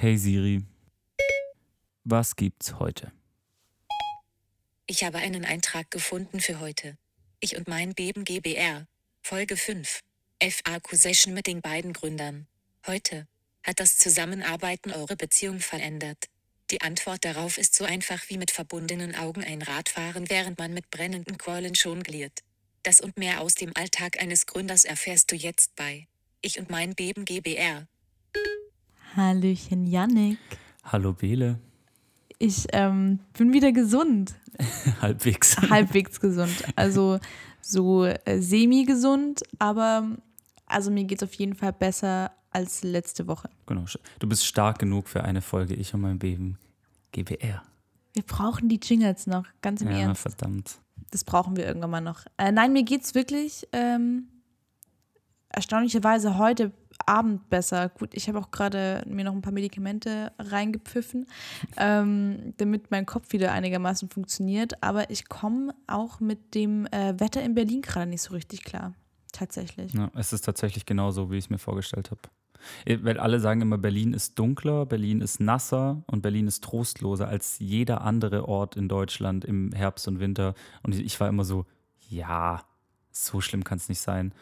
Hey Siri, was gibt's heute? Ich habe einen Eintrag gefunden für heute. Ich und mein Beben GBR. Folge 5. FAQ-Session mit den beiden Gründern. Heute. Hat das Zusammenarbeiten eure Beziehung verändert? Die Antwort darauf ist so einfach wie mit verbundenen Augen ein Radfahren, während man mit brennenden Quallen jongliert. Das und mehr aus dem Alltag eines Gründers erfährst du jetzt bei Ich und mein Beben GBR. Hallöchen, Yannick. Hallo Bele. Ich ähm, bin wieder gesund. Halbwegs. Halbwegs gesund. Also so äh, semi-gesund, aber also mir geht es auf jeden Fall besser als letzte Woche. Genau. Du bist stark genug für eine Folge Ich und mein Beben GBR. Wir brauchen die Jingles noch, ganz im ja, Ernst. verdammt. Das brauchen wir irgendwann mal noch. Äh, nein, mir geht es wirklich ähm, erstaunlicherweise heute Abend besser. Gut, ich habe auch gerade mir noch ein paar Medikamente reingepfiffen, ähm, damit mein Kopf wieder einigermaßen funktioniert. Aber ich komme auch mit dem äh, Wetter in Berlin gerade nicht so richtig klar. Tatsächlich. Ja, es ist tatsächlich genauso, wie ich es mir vorgestellt habe. Weil alle sagen immer, Berlin ist dunkler, Berlin ist nasser und Berlin ist trostloser als jeder andere Ort in Deutschland im Herbst und Winter. Und ich war immer so, ja, so schlimm kann es nicht sein.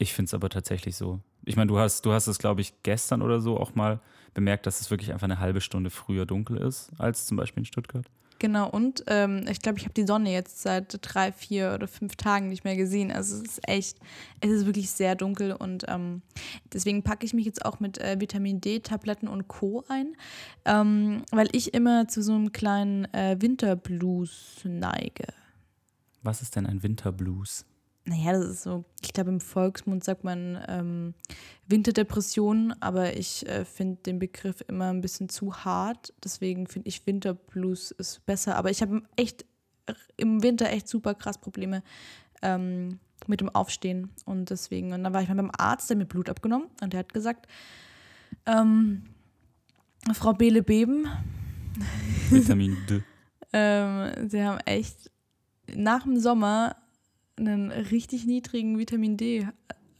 Ich finde es aber tatsächlich so. Ich meine, du hast, du hast es, glaube ich, gestern oder so auch mal bemerkt, dass es wirklich einfach eine halbe Stunde früher dunkel ist als zum Beispiel in Stuttgart. Genau, und ähm, ich glaube, ich habe die Sonne jetzt seit drei, vier oder fünf Tagen nicht mehr gesehen. Also es ist echt, es ist wirklich sehr dunkel und ähm, deswegen packe ich mich jetzt auch mit äh, Vitamin D-Tabletten und Co. ein, ähm, weil ich immer zu so einem kleinen äh, Winterblues neige. Was ist denn ein Winterblues? Naja, das ist so, ich glaube, im Volksmund sagt man ähm, Winterdepression, aber ich äh, finde den Begriff immer ein bisschen zu hart. Deswegen finde ich Winterblues ist besser. Aber ich habe echt im Winter echt super krass Probleme ähm, mit dem Aufstehen. Und deswegen, und dann war ich mal beim Arzt, der mir Blut abgenommen und der hat gesagt, ähm, Frau Bele Beben. Vitamin D. ähm, sie haben echt nach dem Sommer einen richtig niedrigen Vitamin D.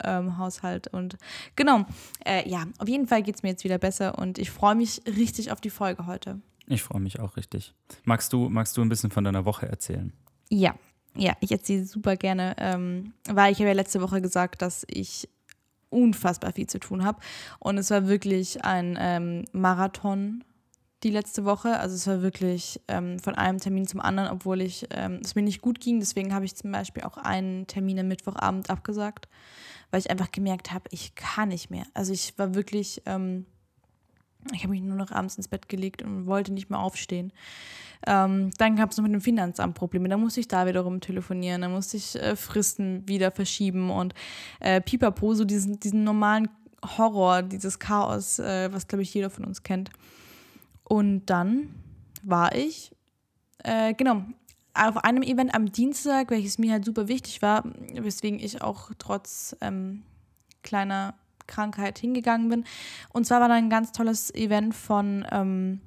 Ähm, Haushalt und genau, äh, ja, auf jeden Fall geht es mir jetzt wieder besser und ich freue mich richtig auf die Folge heute. Ich freue mich auch richtig. Magst du, magst du ein bisschen von deiner Woche erzählen? Ja, ja, ich erzähle super gerne, ähm, weil ich habe ja letzte Woche gesagt, dass ich unfassbar viel zu tun habe und es war wirklich ein ähm, Marathon die letzte Woche. Also es war wirklich ähm, von einem Termin zum anderen, obwohl ich ähm, es mir nicht gut ging. Deswegen habe ich zum Beispiel auch einen Termin am Mittwochabend abgesagt, weil ich einfach gemerkt habe, ich kann nicht mehr. Also ich war wirklich, ähm, ich habe mich nur noch abends ins Bett gelegt und wollte nicht mehr aufstehen. Ähm, dann gab es noch mit dem Finanzamt Probleme. Da musste ich da wiederum telefonieren, da musste ich äh, Fristen wieder verschieben und äh, pipapo, so diesen, diesen normalen Horror, dieses Chaos, äh, was glaube ich jeder von uns kennt. Und dann war ich, äh, genau, auf einem Event am Dienstag, welches mir halt super wichtig war, weswegen ich auch trotz ähm, kleiner Krankheit hingegangen bin. Und zwar war da ein ganz tolles Event von ähm,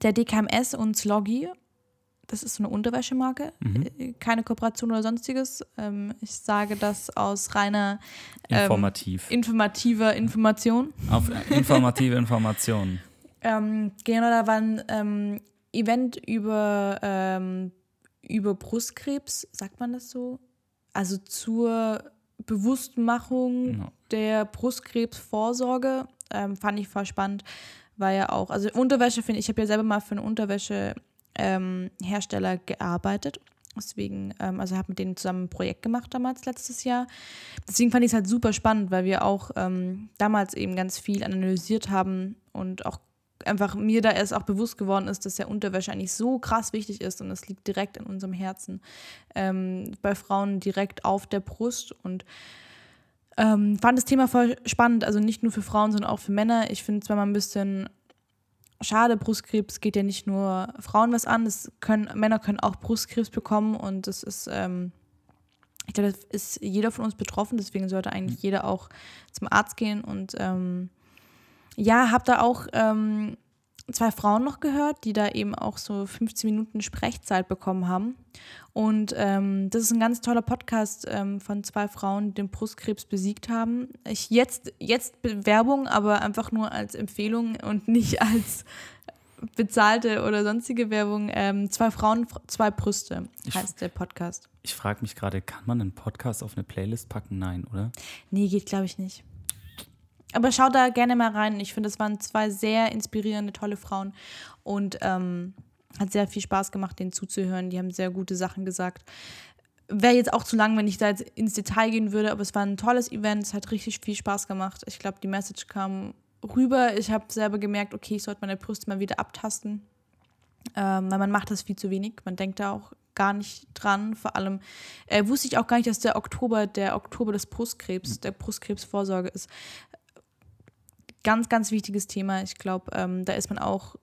der DKMS und Sloggy. Das ist so eine Unterwäschemarke. Mhm. Äh, keine Kooperation oder sonstiges. Ähm, ich sage das aus reiner ähm, Informativ. informativer Information. Auf äh, informative Informationen. Ähm, genau, da war ein ähm, Event über, ähm, über Brustkrebs, sagt man das so? Also zur Bewusstmachung genau. der Brustkrebsvorsorge. Ähm, fand ich voll spannend. War ja auch, also Unterwäsche finde ich, ich habe ja selber mal für einen Unterwäschehersteller ähm, gearbeitet. Deswegen, ähm, also habe mit denen zusammen ein Projekt gemacht damals letztes Jahr. Deswegen fand ich es halt super spannend, weil wir auch ähm, damals eben ganz viel analysiert haben und auch einfach mir da erst auch bewusst geworden ist, dass der Unterwäsche eigentlich so krass wichtig ist und es liegt direkt in unserem Herzen. Ähm, bei Frauen direkt auf der Brust und ähm, fand das Thema voll spannend, also nicht nur für Frauen, sondern auch für Männer. Ich finde es zwar mal ein bisschen schade, Brustkrebs geht ja nicht nur Frauen was an, das können, Männer können auch Brustkrebs bekommen und das ist, ähm, ich glaube, das ist jeder von uns betroffen, deswegen sollte eigentlich jeder auch zum Arzt gehen und ähm, ja, habe da auch ähm, zwei Frauen noch gehört, die da eben auch so 15 Minuten Sprechzeit bekommen haben. Und ähm, das ist ein ganz toller Podcast ähm, von zwei Frauen, die den Brustkrebs besiegt haben. Ich jetzt, jetzt Werbung, aber einfach nur als Empfehlung und nicht als bezahlte oder sonstige Werbung. Ähm, zwei Frauen, zwei Brüste heißt der Podcast. Ich frage mich gerade, kann man einen Podcast auf eine Playlist packen? Nein, oder? Nee, geht glaube ich nicht. Aber schau da gerne mal rein. Ich finde, es waren zwei sehr inspirierende, tolle Frauen. Und ähm, hat sehr viel Spaß gemacht, denen zuzuhören. Die haben sehr gute Sachen gesagt. Wäre jetzt auch zu lang, wenn ich da jetzt ins Detail gehen würde, aber es war ein tolles Event. Es hat richtig viel Spaß gemacht. Ich glaube, die Message kam rüber. Ich habe selber gemerkt, okay, ich sollte meine Brüste mal wieder abtasten. Ähm, weil man macht das viel zu wenig. Man denkt da auch gar nicht dran. Vor allem äh, wusste ich auch gar nicht, dass der Oktober der Oktober des Brustkrebs, der Brustkrebsvorsorge ist ganz, ganz wichtiges Thema. Ich glaube, ähm, da ist man auch,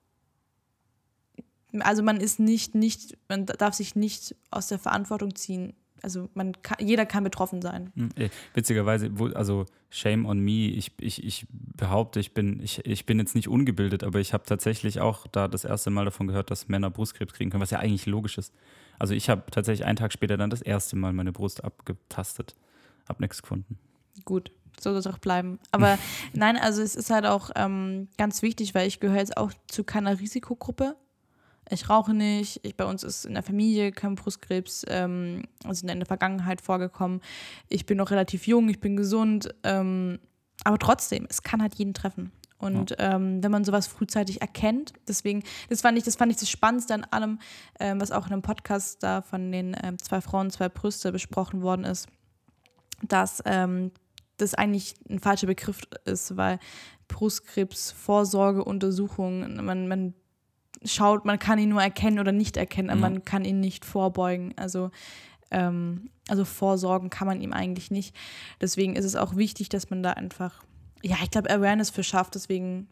also man ist nicht, nicht, man darf sich nicht aus der Verantwortung ziehen. Also man kann, jeder kann betroffen sein. Hm, witzigerweise, also shame on me, ich, ich, ich behaupte, ich bin, ich, ich bin jetzt nicht ungebildet, aber ich habe tatsächlich auch da das erste Mal davon gehört, dass Männer Brustkrebs kriegen können, was ja eigentlich logisch ist. Also ich habe tatsächlich einen Tag später dann das erste Mal meine Brust abgetastet, habe nichts gefunden. Gut, so soll es auch bleiben. Aber nein, also es ist halt auch ähm, ganz wichtig, weil ich gehöre jetzt auch zu keiner Risikogruppe. Ich rauche nicht. Ich, bei uns ist in der Familie kein Brustkrebs, ähm, also in der Vergangenheit vorgekommen. Ich bin noch relativ jung, ich bin gesund. Ähm, aber trotzdem, es kann halt jeden treffen. Und ja. ähm, wenn man sowas frühzeitig erkennt, deswegen, das fand ich das, fand ich das Spannendste an allem, ähm, was auch in einem Podcast da von den ähm, zwei Frauen, zwei Brüste besprochen worden ist, dass ähm, das eigentlich ein falscher Begriff ist, weil Brustkrebsvorsorgeuntersuchungen, man, man schaut, man kann ihn nur erkennen oder nicht erkennen, aber mhm. man kann ihn nicht vorbeugen. Also, ähm, also vorsorgen kann man ihm eigentlich nicht. Deswegen ist es auch wichtig, dass man da einfach, ja, ich glaube, Awareness für schafft. Deswegen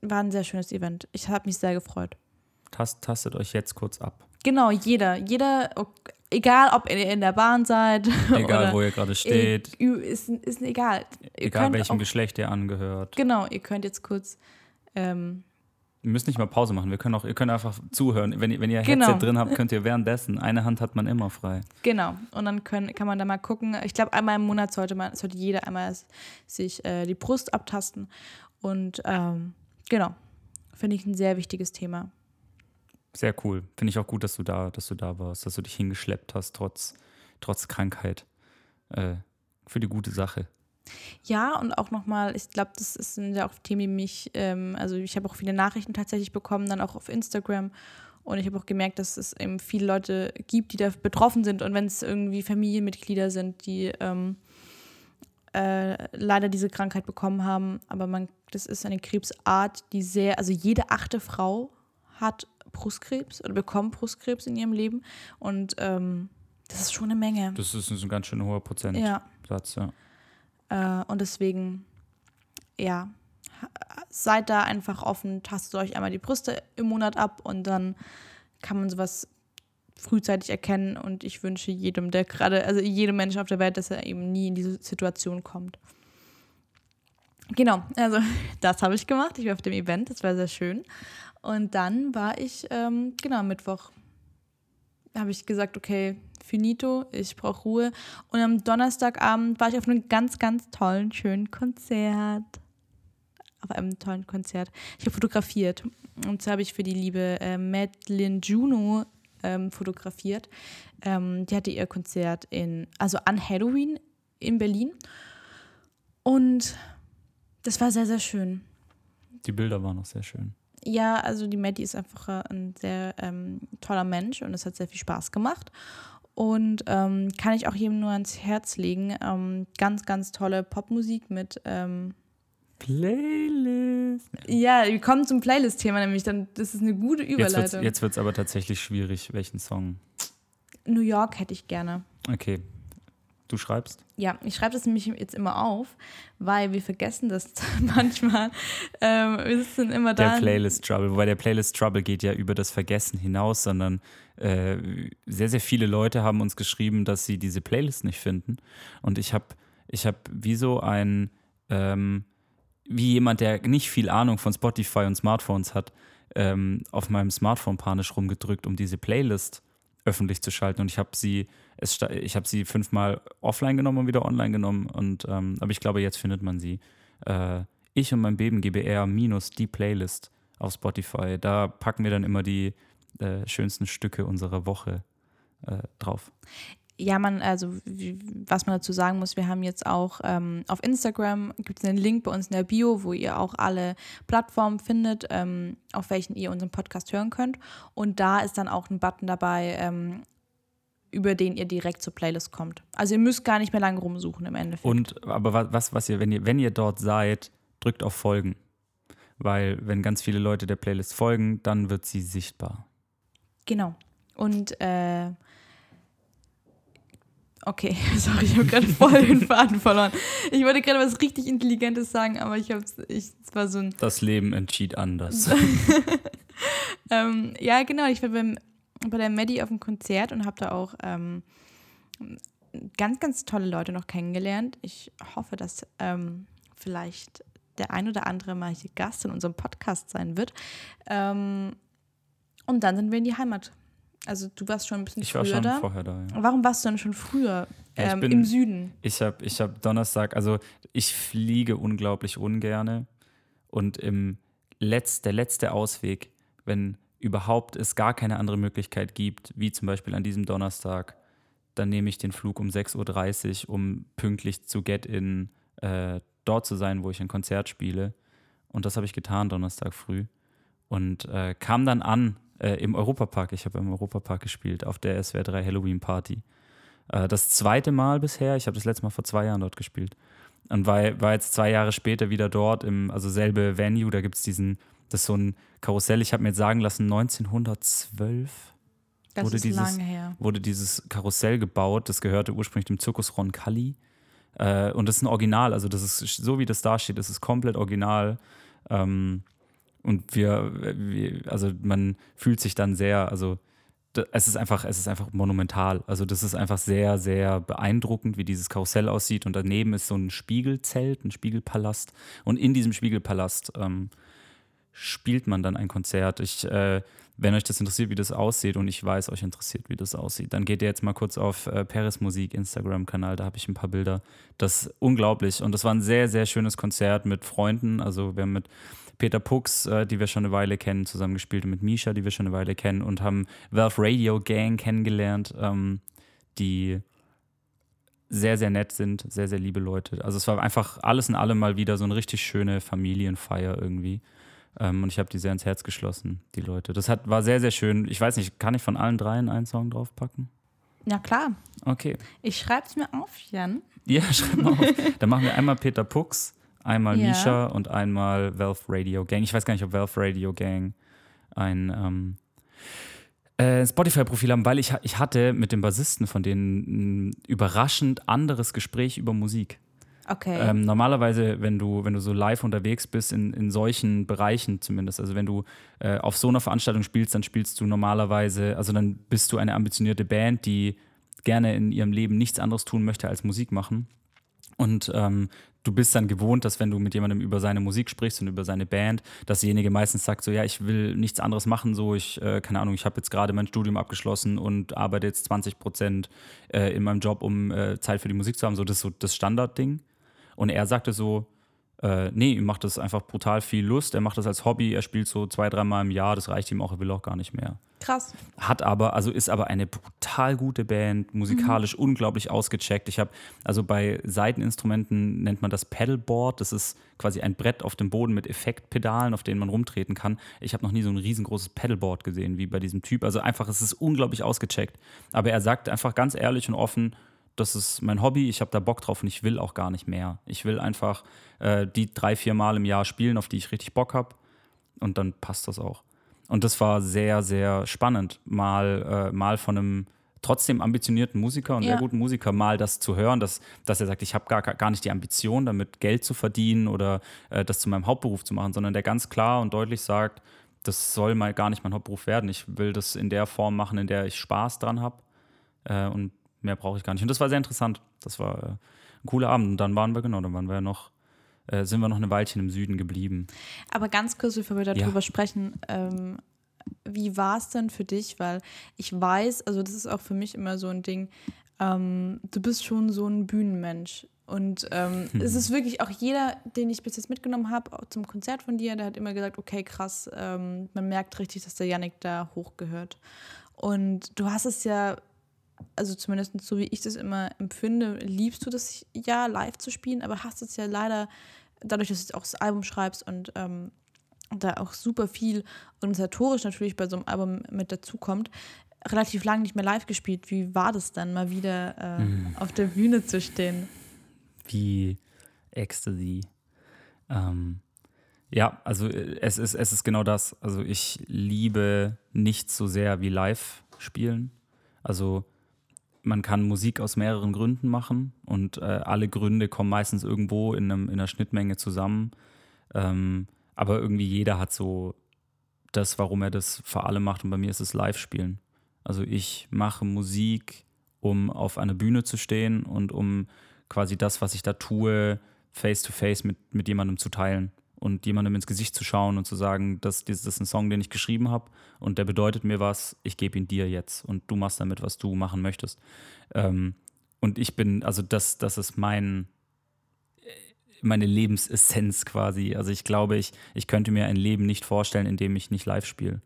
war ein sehr schönes Event. Ich habe mich sehr gefreut. Tast, tastet euch jetzt kurz ab. Genau, jeder. Jeder, egal ob ihr in der Bahn seid. Egal, wo ihr gerade steht. Ist, ist egal. Ihr egal, welchem auch, Geschlecht ihr angehört. Genau, ihr könnt jetzt kurz. Ähm, ihr müsst nicht mal Pause machen. Wir können auch, ihr könnt einfach zuhören. Wenn, wenn ihr genau. Headset drin habt, könnt ihr währenddessen. Eine Hand hat man immer frei. Genau. Und dann können, kann man da mal gucken. Ich glaube, einmal im Monat sollte man, sollte jeder einmal sich äh, die Brust abtasten. Und ähm, genau. Finde ich ein sehr wichtiges Thema. Sehr cool. Finde ich auch gut, dass du da, dass du da warst, dass du dich hingeschleppt hast, trotz, trotz Krankheit. Äh, für die gute Sache. Ja, und auch nochmal, ich glaube, das sind ja auch Themen, die mich, ähm, also ich habe auch viele Nachrichten tatsächlich bekommen, dann auch auf Instagram. Und ich habe auch gemerkt, dass es eben viele Leute gibt, die da betroffen sind. Und wenn es irgendwie Familienmitglieder sind, die ähm, äh, leider diese Krankheit bekommen haben, aber man, das ist eine Krebsart, die sehr, also jede achte Frau hat Brustkrebs oder bekommen Brustkrebs in ihrem Leben. Und ähm, das ist schon eine Menge. Das ist ein ganz schön hoher Prozentsatz, ja. ja. Äh, und deswegen, ja, seid da einfach offen, tastet euch einmal die Brüste im Monat ab und dann kann man sowas frühzeitig erkennen und ich wünsche jedem, der gerade, also jedem Menschen auf der Welt, dass er eben nie in diese Situation kommt. Genau, also das habe ich gemacht. Ich war auf dem Event, das war sehr schön. Und dann war ich, ähm, genau, Mittwoch habe ich gesagt, okay, finito, ich brauche Ruhe. Und am Donnerstagabend war ich auf einem ganz, ganz tollen, schönen Konzert. Auf einem tollen Konzert. Ich habe fotografiert. Und zwar habe ich für die liebe äh, Madeline Juno ähm, fotografiert. Ähm, die hatte ihr Konzert in, also an Halloween in Berlin. Und das war sehr, sehr schön. Die Bilder waren auch sehr schön. Ja, also die Maddie ist einfach ein sehr ähm, toller Mensch und es hat sehr viel Spaß gemacht. Und ähm, kann ich auch jedem nur ans Herz legen. Ähm, ganz, ganz tolle Popmusik mit ähm, Playlist. Ja, wir kommen zum Playlist-Thema nämlich. Dann, das ist eine gute Überleitung. Jetzt wird es aber tatsächlich schwierig. Welchen Song? New York hätte ich gerne. Okay, Du schreibst? Ja, ich schreibe das nämlich jetzt immer auf, weil wir vergessen das manchmal. Ähm, wir sind immer da. Der Playlist Trouble, wobei der Playlist Trouble geht ja über das Vergessen hinaus, sondern äh, sehr, sehr viele Leute haben uns geschrieben, dass sie diese Playlist nicht finden. Und ich habe ich hab wie so ein, ähm, wie jemand, der nicht viel Ahnung von Spotify und Smartphones hat, ähm, auf meinem Smartphone panisch rumgedrückt, um diese Playlist öffentlich zu schalten. Und ich habe sie, es, ich habe sie fünfmal offline genommen und wieder online genommen. Und ähm, aber ich glaube, jetzt findet man sie. Äh, ich und mein Beben GBR minus die Playlist auf Spotify. Da packen wir dann immer die äh, schönsten Stücke unserer Woche äh, drauf. Ja, man, also wie, was man dazu sagen muss, wir haben jetzt auch ähm, auf Instagram gibt es einen Link bei uns in der Bio, wo ihr auch alle Plattformen findet, ähm, auf welchen ihr unseren Podcast hören könnt. Und da ist dann auch ein Button dabei, ähm, über den ihr direkt zur Playlist kommt. Also ihr müsst gar nicht mehr lange rumsuchen im Endeffekt. Und aber was, was ihr, wenn ihr, wenn ihr dort seid, drückt auf Folgen. Weil wenn ganz viele Leute der Playlist folgen, dann wird sie sichtbar. Genau. Und äh, okay, sorry, ich habe gerade voll den Faden verloren. Ich wollte gerade was richtig Intelligentes sagen, aber ich habe es war so ein. Das Leben entschied anders. ähm, ja, genau. Ich war beim, bei der Maddie auf dem Konzert und habe da auch ähm, ganz, ganz tolle Leute noch kennengelernt. Ich hoffe, dass ähm, vielleicht der ein oder andere mal hier Gast in unserem Podcast sein wird. Ähm, und dann sind wir in die Heimat. Also du warst schon ein bisschen ich früher war schon da. vorher da. Ja. Warum warst du denn schon früher ich ähm, bin- im Süden? Ich habe ich hab Donnerstag, also ich fliege unglaublich ungerne und im Letz, der letzte Ausweg, wenn überhaupt es gar keine andere Möglichkeit gibt, wie zum Beispiel an diesem Donnerstag, dann nehme ich den Flug um 6.30 Uhr, um pünktlich zu Get In äh, dort zu sein, wo ich ein Konzert spiele. Und das habe ich getan Donnerstag früh und äh, kam dann an äh, im Europapark. Ich habe im Europapark gespielt, auf der SWR 3 Halloween Party. Äh, das zweite Mal bisher. Ich habe das letzte Mal vor zwei Jahren dort gespielt. Und war, war jetzt zwei Jahre später wieder dort, im, also selbe Venue. Da gibt es diesen, das ist so ein Karussell. Ich habe mir jetzt sagen lassen, 1912 Das wurde ist dieses- lange her. wurde dieses Karussell gebaut. Das gehörte ursprünglich dem Zirkus Roncalli. Äh, und das ist ein Original. Also, das ist so wie das da steht, das ist komplett original. Ähm, und wir, wir, also man fühlt sich dann sehr, also es ist einfach, es ist einfach monumental. Also das ist einfach sehr, sehr beeindruckend, wie dieses Karussell aussieht. Und daneben ist so ein Spiegelzelt, ein Spiegelpalast. Und in diesem Spiegelpalast ähm, spielt man dann ein Konzert. Ich, äh, wenn euch das interessiert, wie das aussieht, und ich weiß, euch interessiert, wie das aussieht, dann geht ihr jetzt mal kurz auf äh, Paris Musik Instagram-Kanal, da habe ich ein paar Bilder. Das ist unglaublich. Und das war ein sehr, sehr schönes Konzert mit Freunden. Also wir haben mit Peter Pux, äh, die wir schon eine Weile kennen, zusammengespielt und mit Misha, die wir schon eine Weile kennen und haben Valve Radio Gang kennengelernt, ähm, die sehr, sehr nett sind, sehr, sehr liebe Leute. Also es war einfach alles in allem mal wieder so eine richtig schöne Familienfeier irgendwie. Ähm, und ich habe die sehr ins Herz geschlossen, die Leute. Das hat, war sehr, sehr schön. Ich weiß nicht, kann ich von allen dreien einen Song draufpacken? Ja, klar. Okay. Ich schreibe es mir auf, Jan. Ja, schreib mal auf. Dann machen wir einmal Peter Pux, einmal Ja. Misha und einmal Valve Radio Gang. Ich weiß gar nicht, ob Valve Radio Gang ein ähm, äh, Spotify-Profil haben, weil ich, ich hatte mit dem Bassisten von denen ein überraschend anderes Gespräch über Musik. Okay. Ähm, normalerweise, wenn du, wenn du so live unterwegs bist, in, in solchen Bereichen zumindest, also wenn du äh, auf so einer Veranstaltung spielst, dann spielst du normalerweise, also dann bist du eine ambitionierte Band, die gerne in ihrem Leben nichts anderes tun möchte als Musik machen. Und ähm, du bist dann gewohnt, dass wenn du mit jemandem über seine Musik sprichst und über seine Band, dass derjenige meistens sagt, so ja, ich will nichts anderes machen, so ich, äh, keine Ahnung, ich habe jetzt gerade mein Studium abgeschlossen und arbeite jetzt 20 Prozent äh, in meinem Job, um äh, Zeit für die Musik zu haben. So das ist so das Standardding. Und er sagte so, äh, nee, ihm macht das einfach brutal viel Lust. Er macht das als Hobby, er spielt so zwei, dreimal im Jahr, das reicht ihm auch, er will auch gar nicht mehr. Krass. Hat aber, also ist aber eine brutal gute Band, musikalisch unglaublich ausgecheckt. Ich habe, also bei Seiteninstrumenten nennt man das Pedalboard. Das ist quasi ein Brett auf dem Boden mit Effektpedalen, auf denen man rumtreten kann. Ich habe noch nie so ein riesengroßes Pedalboard gesehen wie bei diesem Typ. Also einfach, es ist unglaublich ausgecheckt. Aber er sagt einfach ganz ehrlich und offen, das ist mein Hobby, ich habe da Bock drauf und ich will auch gar nicht mehr. Ich will einfach äh, die drei, vier Mal im Jahr spielen, auf die ich richtig Bock habe. Und dann passt das auch. Und das war sehr, sehr spannend, mal, äh, mal von einem trotzdem ambitionierten Musiker und Ja. sehr guten Musiker mal das zu hören, dass, dass er sagt, ich habe gar, gar nicht die Ambition, damit Geld zu verdienen oder äh, das zu meinem Hauptberuf zu machen, sondern der ganz klar und deutlich sagt, das soll mal gar nicht mein Hauptberuf werden. Ich will das in der Form machen, in der ich Spaß dran habe. Äh, und mehr brauche ich gar nicht. Und das war sehr interessant. Das war äh, ein cooler Abend. Und dann waren wir, genau, dann waren wir ja noch äh, sind wir noch eine Weilchen im Süden geblieben. Aber ganz kurz, bevor wir darüber Ja. sprechen, ähm, wie war es denn für dich? Weil ich weiß, also das ist auch für mich immer so ein Ding, ähm, du bist schon so ein Bühnenmensch. Und ähm, es ist wirklich auch jeder, den ich bis jetzt mitgenommen habe, zum Konzert von dir, der hat immer gesagt, okay, krass, ähm, man merkt richtig, dass der Yannick da hochgehört. Und du hast es ja, also zumindest so wie ich das immer empfinde, liebst du das ja live zu spielen, aber hast es ja leider, dadurch, dass du jetzt auch das Album schreibst und ähm, da auch super viel organisatorisch natürlich bei so einem Album mit dazukommt, relativ lange nicht mehr live gespielt. Wie war das dann, mal wieder äh, auf der Bühne zu stehen? wie Ecstasy. Ähm, ja, also äh, es ist, es ist genau das. Also ich liebe nichts so sehr wie live spielen. Also man kann Musik aus mehreren Gründen machen und äh, alle Gründe kommen meistens irgendwo in, einem, in einer Schnittmenge zusammen. Ähm, aber irgendwie jeder hat so das, warum er das vor allem macht. Und bei mir ist es Live-Spielen. Also ich mache Musik, um auf einer Bühne zu stehen und um quasi das, was ich da tue, face-to-face mit, mit jemandem zu teilen und jemandem ins Gesicht zu schauen und zu sagen, das, das ist ein Song, den ich geschrieben habe und der bedeutet mir was, ich gebe ihn dir jetzt und du machst damit, was du machen möchtest. Ähm, und ich bin, also das, das ist mein, meine Lebensessenz quasi. Also ich glaube, ich, ich könnte mir ein Leben nicht vorstellen, in dem ich nicht live spiele.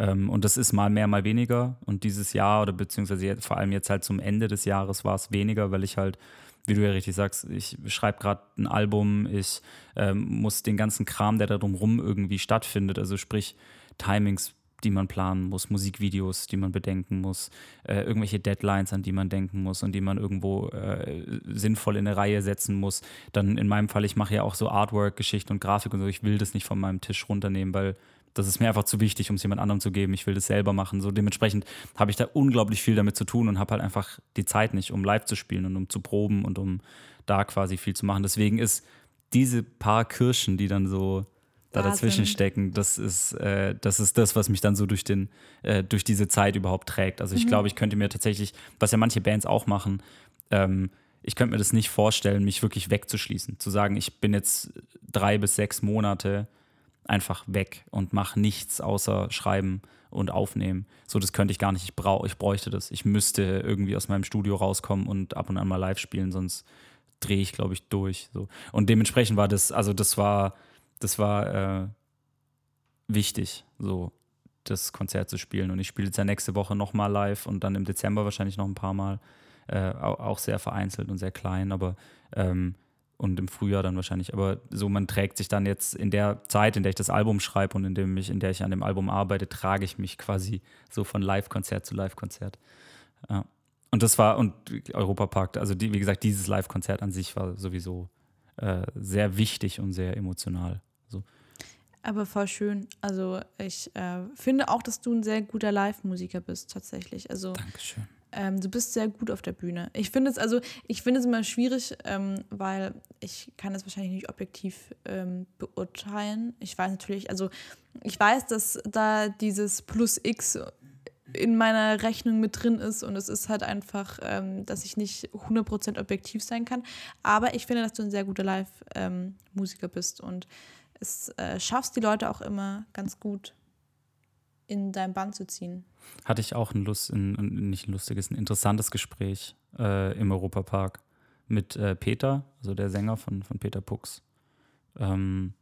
Ähm, und das ist mal mehr, mal weniger. Und dieses Jahr oder beziehungsweise vor allem jetzt halt zum Ende des Jahres war es weniger, weil ich halt, wie du ja richtig sagst, ich schreibe gerade ein Album, ich ähm, muss den ganzen Kram, der da drumrum irgendwie stattfindet, also sprich Timings, die man planen muss, Musikvideos, die man bedenken muss, äh, irgendwelche Deadlines, an die man denken muss und die man irgendwo äh, sinnvoll in eine Reihe setzen muss. Dann in meinem Fall, ich mache ja auch so Artwork-Geschichten und Grafik und so, ich will das nicht von meinem Tisch runternehmen, weil das ist mir einfach zu wichtig, um es jemand anderem zu geben. Ich will das selber machen. So dementsprechend habe ich da unglaublich viel damit zu tun und habe halt einfach die Zeit nicht, um live zu spielen und um zu proben und um da quasi viel zu machen. Deswegen ist diese paar Kirschen, die dann so da Da dazwischen sind. stecken, das ist, äh, das ist das, was mich dann so durch, den, äh, durch diese Zeit überhaupt trägt. Also ich glaube, ich könnte mir tatsächlich, was ja manche Bands auch machen, ähm, ich könnte mir das nicht vorstellen, mich wirklich wegzuschließen. Zu sagen, ich bin jetzt drei bis sechs Monate einfach weg und mache nichts außer schreiben und aufnehmen. So, das könnte ich gar nicht. Ich, brauch, ich bräuchte das. Ich müsste irgendwie aus meinem Studio rauskommen und ab und an mal live spielen, sonst drehe ich, glaube ich, durch. So. Und dementsprechend war das, also das war, das war äh, wichtig, so das Konzert zu spielen. Und ich spiele jetzt ja nächste Woche nochmal live und dann im Dezember wahrscheinlich noch ein paar Mal. Äh, au- auch sehr vereinzelt und sehr klein, aber ähm, und im Frühjahr dann wahrscheinlich. Aber so, man trägt sich dann jetzt in der Zeit, in der ich das Album schreibe und in, dem ich, in der ich an dem Album arbeite, trage ich mich quasi so von Live-Konzert zu Live-Konzert. Ja. Und das war, und Europapark, also die, wie gesagt, dieses Live-Konzert an sich war sowieso äh, sehr wichtig und sehr emotional. So. Aber voll schön. Also ich äh, finde auch, dass du ein sehr guter Live-Musiker bist, tatsächlich. Also Dankeschön. Ähm, du bist sehr gut auf der Bühne. Ich finde es also, ich finde es immer schwierig, ähm, weil ich kann das wahrscheinlich nicht objektiv ähm, beurteilen. Ich weiß natürlich, also ich weiß, dass da dieses Plus X in meiner Rechnung mit drin ist und es ist halt einfach, ähm, dass ich nicht 100% objektiv sein kann. Aber ich finde, dass du ein sehr guter Live-Musiker bist und es äh, schaffst die Leute auch immer ganz gut in dein Band zu ziehen. Hatte ich auch ein, Lust, ein, ein nicht ein lustiges, ein interessantes Gespräch äh, im Europapark mit äh, Peter, also der Sänger von, von Peter Pux. Ähm,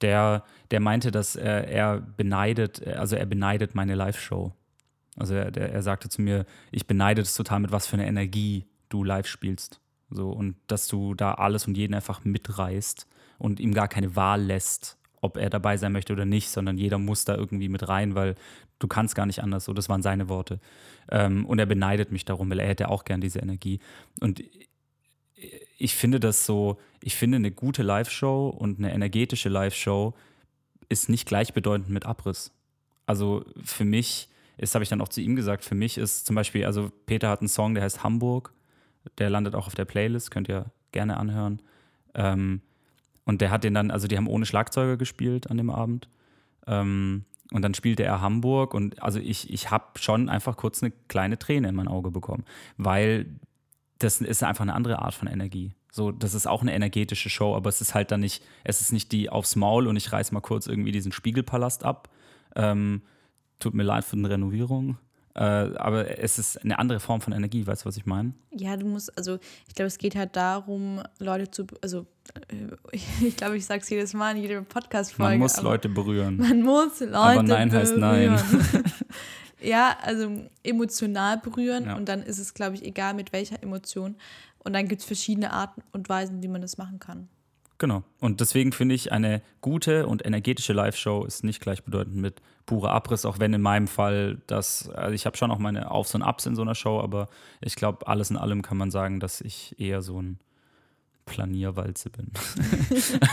der, der meinte, dass er, er beneidet, also er beneidet meine Live-Show. Also er, der, er sagte zu mir, ich beneide das total, mit was für einer Energie du live spielst. So, und dass du da alles und jeden einfach mitreißt und ihm gar keine Wahl lässt, ob er dabei sein möchte oder nicht, sondern jeder muss da irgendwie mit rein, weil du kannst gar nicht anders. So, das waren seine Worte. Ähm, und er beneidet mich darum, weil er hätte auch gern diese Energie. Und ich finde das so, ich finde eine gute Live-Show und eine energetische Live-Show ist nicht gleichbedeutend mit Abriss. Also für mich ist, habe ich dann auch zu ihm gesagt, für mich ist zum Beispiel, also Peter hat einen Song, der heißt Hamburg, der landet auch auf der Playlist, könnt ihr gerne anhören. Ähm, und der hat den dann, also die haben ohne Schlagzeuger gespielt an dem Abend. Ähm, und dann spielte er Hamburg und also ich, ich habe schon einfach kurz eine kleine Träne in mein Auge bekommen, weil das ist einfach eine andere Art von Energie. So, das ist auch eine energetische Show, aber es ist halt dann nicht, es ist nicht die aufs Maul und ich reiß mal kurz irgendwie diesen Spiegelpalast ab. Ähm, tut mir leid für die Renovierung. Äh, aber es ist eine andere Form von Energie, weißt du, was ich meine? Ja, du musst, also ich glaube, es geht halt darum, Leute zu, also äh, ich glaube, ich sage es jedes Mal in jeder Podcast-Folge. Man muss Leute berühren. Man muss Leute aber Nein berühren. heißt Nein. ja, also emotional berühren Ja. und dann ist es, glaube ich, egal mit welcher Emotion. Und dann gibt es verschiedene Arten und Weisen, wie man das machen kann. Genau. Und deswegen finde ich, eine gute und energetische Live-Show ist nicht gleichbedeutend mit purer Abriss, auch wenn in meinem Fall das, also ich habe schon auch meine Aufs und Ups in so einer Show, aber ich glaube, alles in allem kann man sagen, dass ich eher so ein Planierwalze bin.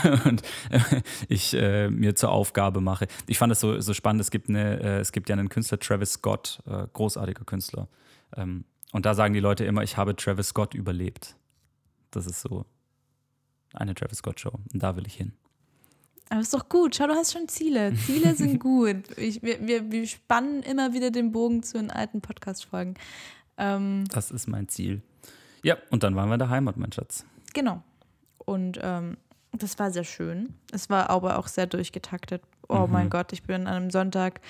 und äh, ich äh, mir zur Aufgabe mache. Ich fand es so, so spannend, es gibt, eine, äh, es gibt ja einen Künstler, Travis Scott, äh, großartiger Künstler. Ähm, und da sagen die Leute immer, ich habe Travis Scott überlebt. Das ist so eine Travis Scott Show. Und da will ich hin. Aber ist doch gut. Schau, du hast schon Ziele. Ziele sind gut. Ich, wir, wir, wir spannen immer wieder den Bogen zu den alten Podcast-Folgen. Ähm, Das ist mein Ziel. Ja, und dann waren wir in der Heimat, mein Schatz. genau. Und ähm, das war sehr schön. Es war aber auch sehr durchgetaktet. Oh Mhm. mein Gott, ich bin an einem Sonntag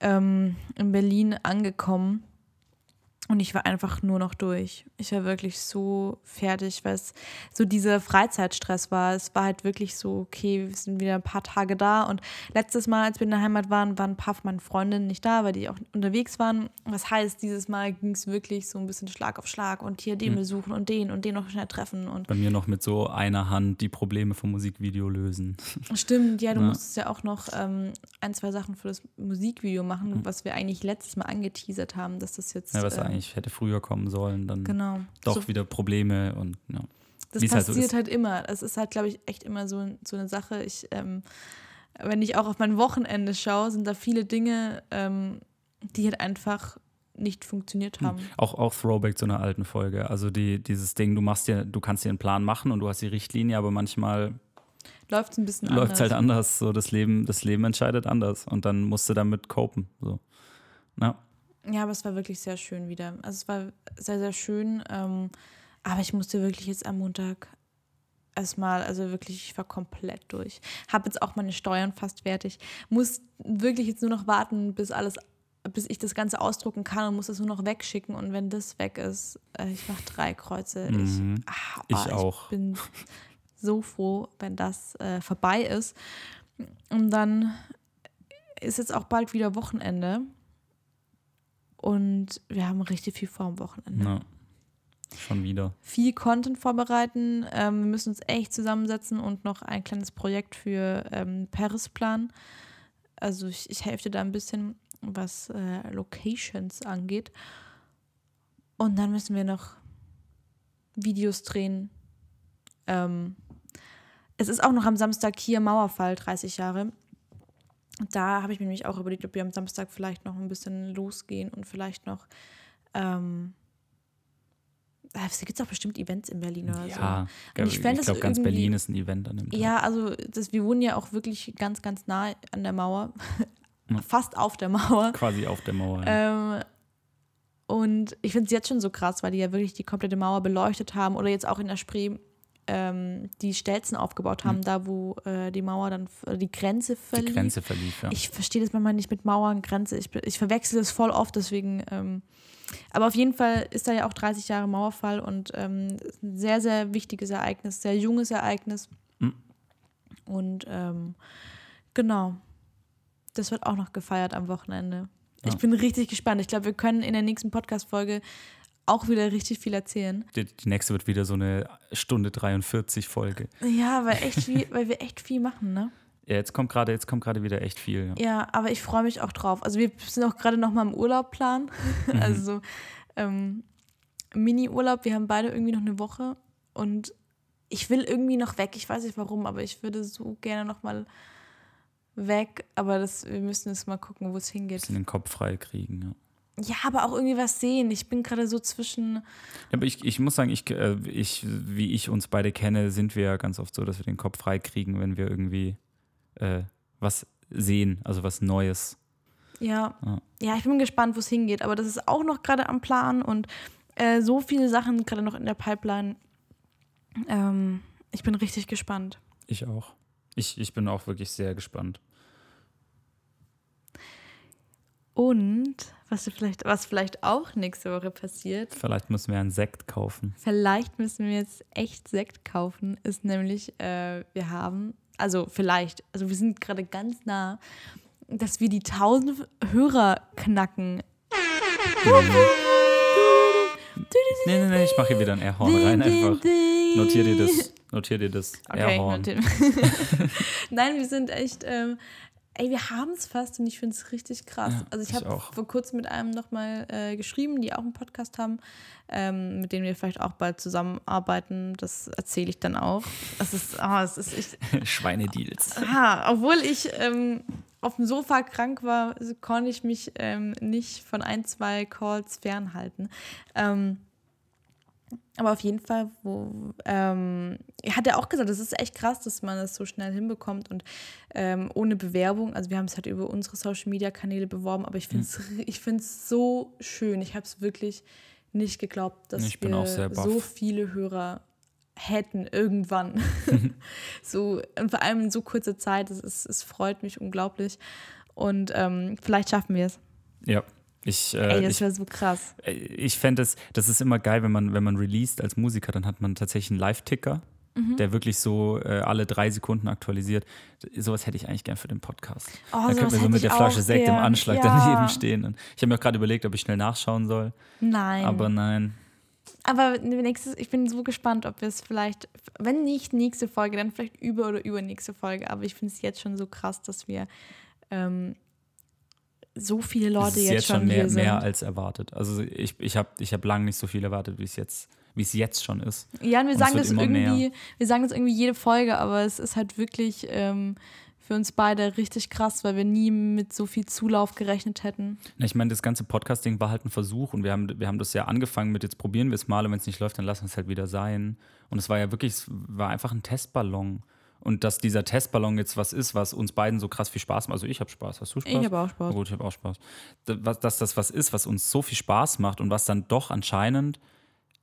ähm, in Berlin angekommen und ich war einfach nur noch durch. Ich war wirklich so fertig, weil es so dieser Freizeitstress war. Es war halt wirklich so, okay, wir sind wieder ein paar Tage da. Und letztes Mal, als wir in der Heimat waren, waren ein paar von meinen Freundinnen nicht da, weil die auch unterwegs waren. Was heißt, dieses Mal ging es wirklich so ein bisschen Schlag auf Schlag und hier den besuchen und den und den noch schnell treffen. Und Bei mir noch mit so einer Hand die Probleme vom Musikvideo lösen. Stimmt, ja, du Ja. musstest ja auch noch ähm, ein, zwei Sachen für das Musikvideo machen, was wir eigentlich letztes Mal angeteasert haben, dass das jetzt. Ja, was ähm, eigentlich hätte früher kommen sollen, dann Genau. doch So, wieder Probleme und ja. das wie es halt so passiert halt immer. Es ist halt, glaube ich, echt immer so, so eine Sache. Ich, ähm, wenn ich auch auf mein Wochenende schaue, sind da viele Dinge, ähm, die halt einfach nicht funktioniert haben. Auch, auch Throwback zu einer alten Folge. Also die, dieses Ding, du machst dir, du kannst dir einen Plan machen und du hast die Richtlinie, aber manchmal Läuft es ein bisschen läuft es anders. halt anders. So das Leben, das Leben entscheidet anders und dann musst du damit copen. So. Ja. Ja, aber es war wirklich sehr schön wieder. Also es war sehr, sehr schön. Ähm, aber ich musste wirklich jetzt am Montag erstmal, also wirklich, ich war komplett durch. Habe jetzt auch meine Steuern fast fertig. Muss wirklich jetzt nur noch warten, bis alles, bis ich das Ganze ausdrucken kann und muss das nur noch wegschicken. Und wenn das weg ist, äh, ich mache drei Kreuze. Mhm. Ich, ah, Ich oh, auch. Ich bin so froh, wenn das äh, vorbei ist. Und dann ist jetzt auch bald wieder Wochenende. Und wir haben richtig viel vor am Wochenende. ja. Schon wieder. Viel Content vorbereiten. Ähm, wir müssen uns echt zusammensetzen und noch ein kleines Projekt für ähm, Paris planen. Also ich, ich helfe dir da ein bisschen, was äh, Locations angeht. Und dann müssen wir noch Videos drehen. Ähm, es ist auch noch am Samstag hier Mauerfall, 30 Jahre. Da habe ich mir nämlich auch überlegt, ob wir am Samstag vielleicht noch ein bisschen losgehen und vielleicht noch. Ähm, es gibt auch bestimmt Events in Berlin oder so. Ja, Und ich ich, glaube, ganz Berlin ist ein Event an dem Tag. Ja, also das, wir wohnen ja auch wirklich ganz, ganz nah an der Mauer. Ja. Fast auf der Mauer. Quasi auf der Mauer. ja. Ähm, und ich finde es jetzt schon so krass, weil die ja wirklich die komplette Mauer beleuchtet haben oder jetzt auch in der Spree ähm, die Stelzen aufgebaut haben, da wo äh, die Mauer dann, äh, die Grenze die verlief. Grenze verlief, ja. Ich verstehe das manchmal nicht mit Mauern, Grenze. Ich, ich verwechsel das voll oft, deswegen. Ähm, aber auf jeden Fall ist da ja auch 30 Jahre Mauerfall und ähm, ein sehr, sehr wichtiges Ereignis, sehr junges Ereignis. Mhm. Und ähm, genau, das wird auch noch gefeiert am Wochenende. Ich Ja. bin richtig gespannt. Ich glaube, wir können in der nächsten Podcast-Folge auch wieder richtig viel erzählen. Die, die nächste wird wieder so eine Stunde 43 Folge. Ja, weil, echt viel, weil wir echt viel machen, ne? Ja, jetzt kommt gerade, jetzt kommt gerade wieder echt viel. Ja. Ja, aber ich freue mich auch drauf. Also wir sind auch gerade noch mal im Urlaubplan. Also so ähm, Mini-Urlaub. Wir haben beide irgendwie noch eine Woche und ich will irgendwie noch weg. Ich weiß nicht warum, aber ich würde so gerne noch mal weg. Aber das, wir müssen jetzt mal gucken, wo es hingeht. Bisschen den Kopf frei kriegen. Ja. Ja, aber auch irgendwie was sehen. Ich bin gerade so zwischen. Ja, aber ich, ich muss sagen, ich, äh, ich, wie ich uns beide kenne, sind wir ja ganz oft so, dass wir den Kopf frei kriegen, wenn wir irgendwie äh, was sehen, also was Neues. Ja, Ja. ja, ich bin gespannt, wo es hingeht. Aber das ist auch noch gerade am Plan und äh, so viele Sachen gerade noch in der Pipeline. Ähm, ich bin richtig gespannt. Ich auch. Ich, ich bin auch wirklich sehr gespannt. Und was vielleicht, was vielleicht auch nächste Woche passiert, Vielleicht müssen wir einen Sekt kaufen. vielleicht müssen wir jetzt echt Sekt kaufen, ist nämlich, äh, wir haben, also vielleicht, also wir sind gerade ganz nah, dass wir die 1000 Hörer knacken. Nee, nee, nee, ich mache hier wieder ein Airhorn rein einfach. Notier dir das. Notier dir das. Okay, Airhorn. Nein, wir sind echt, ähm, ey, wir haben es fast und ich finde es richtig krass. Ja, also ich habe vor kurzem mit einem nochmal äh, geschrieben, die auch einen Podcast haben, ähm, mit denen wir vielleicht auch bald zusammenarbeiten. Das erzähle ich dann auch. Das ist, ah, es ist ich, Schweinedeals. ah, obwohl ich ähm, auf dem Sofa krank war, konnte ich mich ähm, nicht von ein, zwei Calls fernhalten. Ähm, aber auf jeden Fall, wo, ähm, hat er auch gesagt, das ist echt krass, dass man das so schnell hinbekommt und ähm, ohne Bewerbung. Also wir haben es halt über unsere Social Media Kanäle beworben, aber ich finde es ich find's so schön. Ich habe es wirklich nicht geglaubt, dass Ich wir so viele Hörer hätten irgendwann. so, und vor allem in so kurzer Zeit, es, es freut mich unglaublich. Und ähm, vielleicht schaffen wir es. Ja. Ich, Ey, äh, das ich, wäre so krass. äh, ich fände es, das ist immer geil, wenn man, wenn man released als Musiker, dann hat man tatsächlich einen Live-Ticker, Mhm. der wirklich so äh, alle drei Sekunden aktualisiert. Sowas hätte ich eigentlich gern für den Podcast. Oh, da könnten wir so mit der Flasche Sekt im gern. Anschlag Ja. daneben stehen. Und ich habe mir auch gerade überlegt, ob ich schnell nachschauen soll. Nein. Aber nein. Aber nächstes, ich bin so gespannt, ob wir es vielleicht, wenn nicht nächste Folge, dann vielleicht über- oder übernächste Folge. Aber ich finde es jetzt schon so krass, dass wir ähm, so viele Leute ist jetzt, jetzt schon hier mehr, sind. mehr als erwartet. Also ich, ich habe ich hab lange nicht so viel erwartet, wie es jetzt, wie es jetzt schon ist. Ja, und wir Und sagen das irgendwie, mehr. wir sagen das irgendwie jede Folge, aber es ist halt wirklich ähm, für uns beide richtig krass, weil wir nie mit so viel Zulauf gerechnet hätten. Na, Ich meine, das ganze Podcasting war halt ein Versuch und wir haben, wir haben das ja angefangen mit, jetzt probieren wir es mal und wenn es nicht läuft, dann lassen wir es halt wieder sein. Und es war ja wirklich, es war einfach ein Testballon. Und dass dieser Testballon jetzt was ist, was uns beiden so krass viel Spaß macht. Also ich habe Spaß, hast du Spaß? Ich habe auch Spaß. Na gut, ich habe auch Spaß. Dass das was ist, was uns so viel Spaß macht und was dann doch anscheinend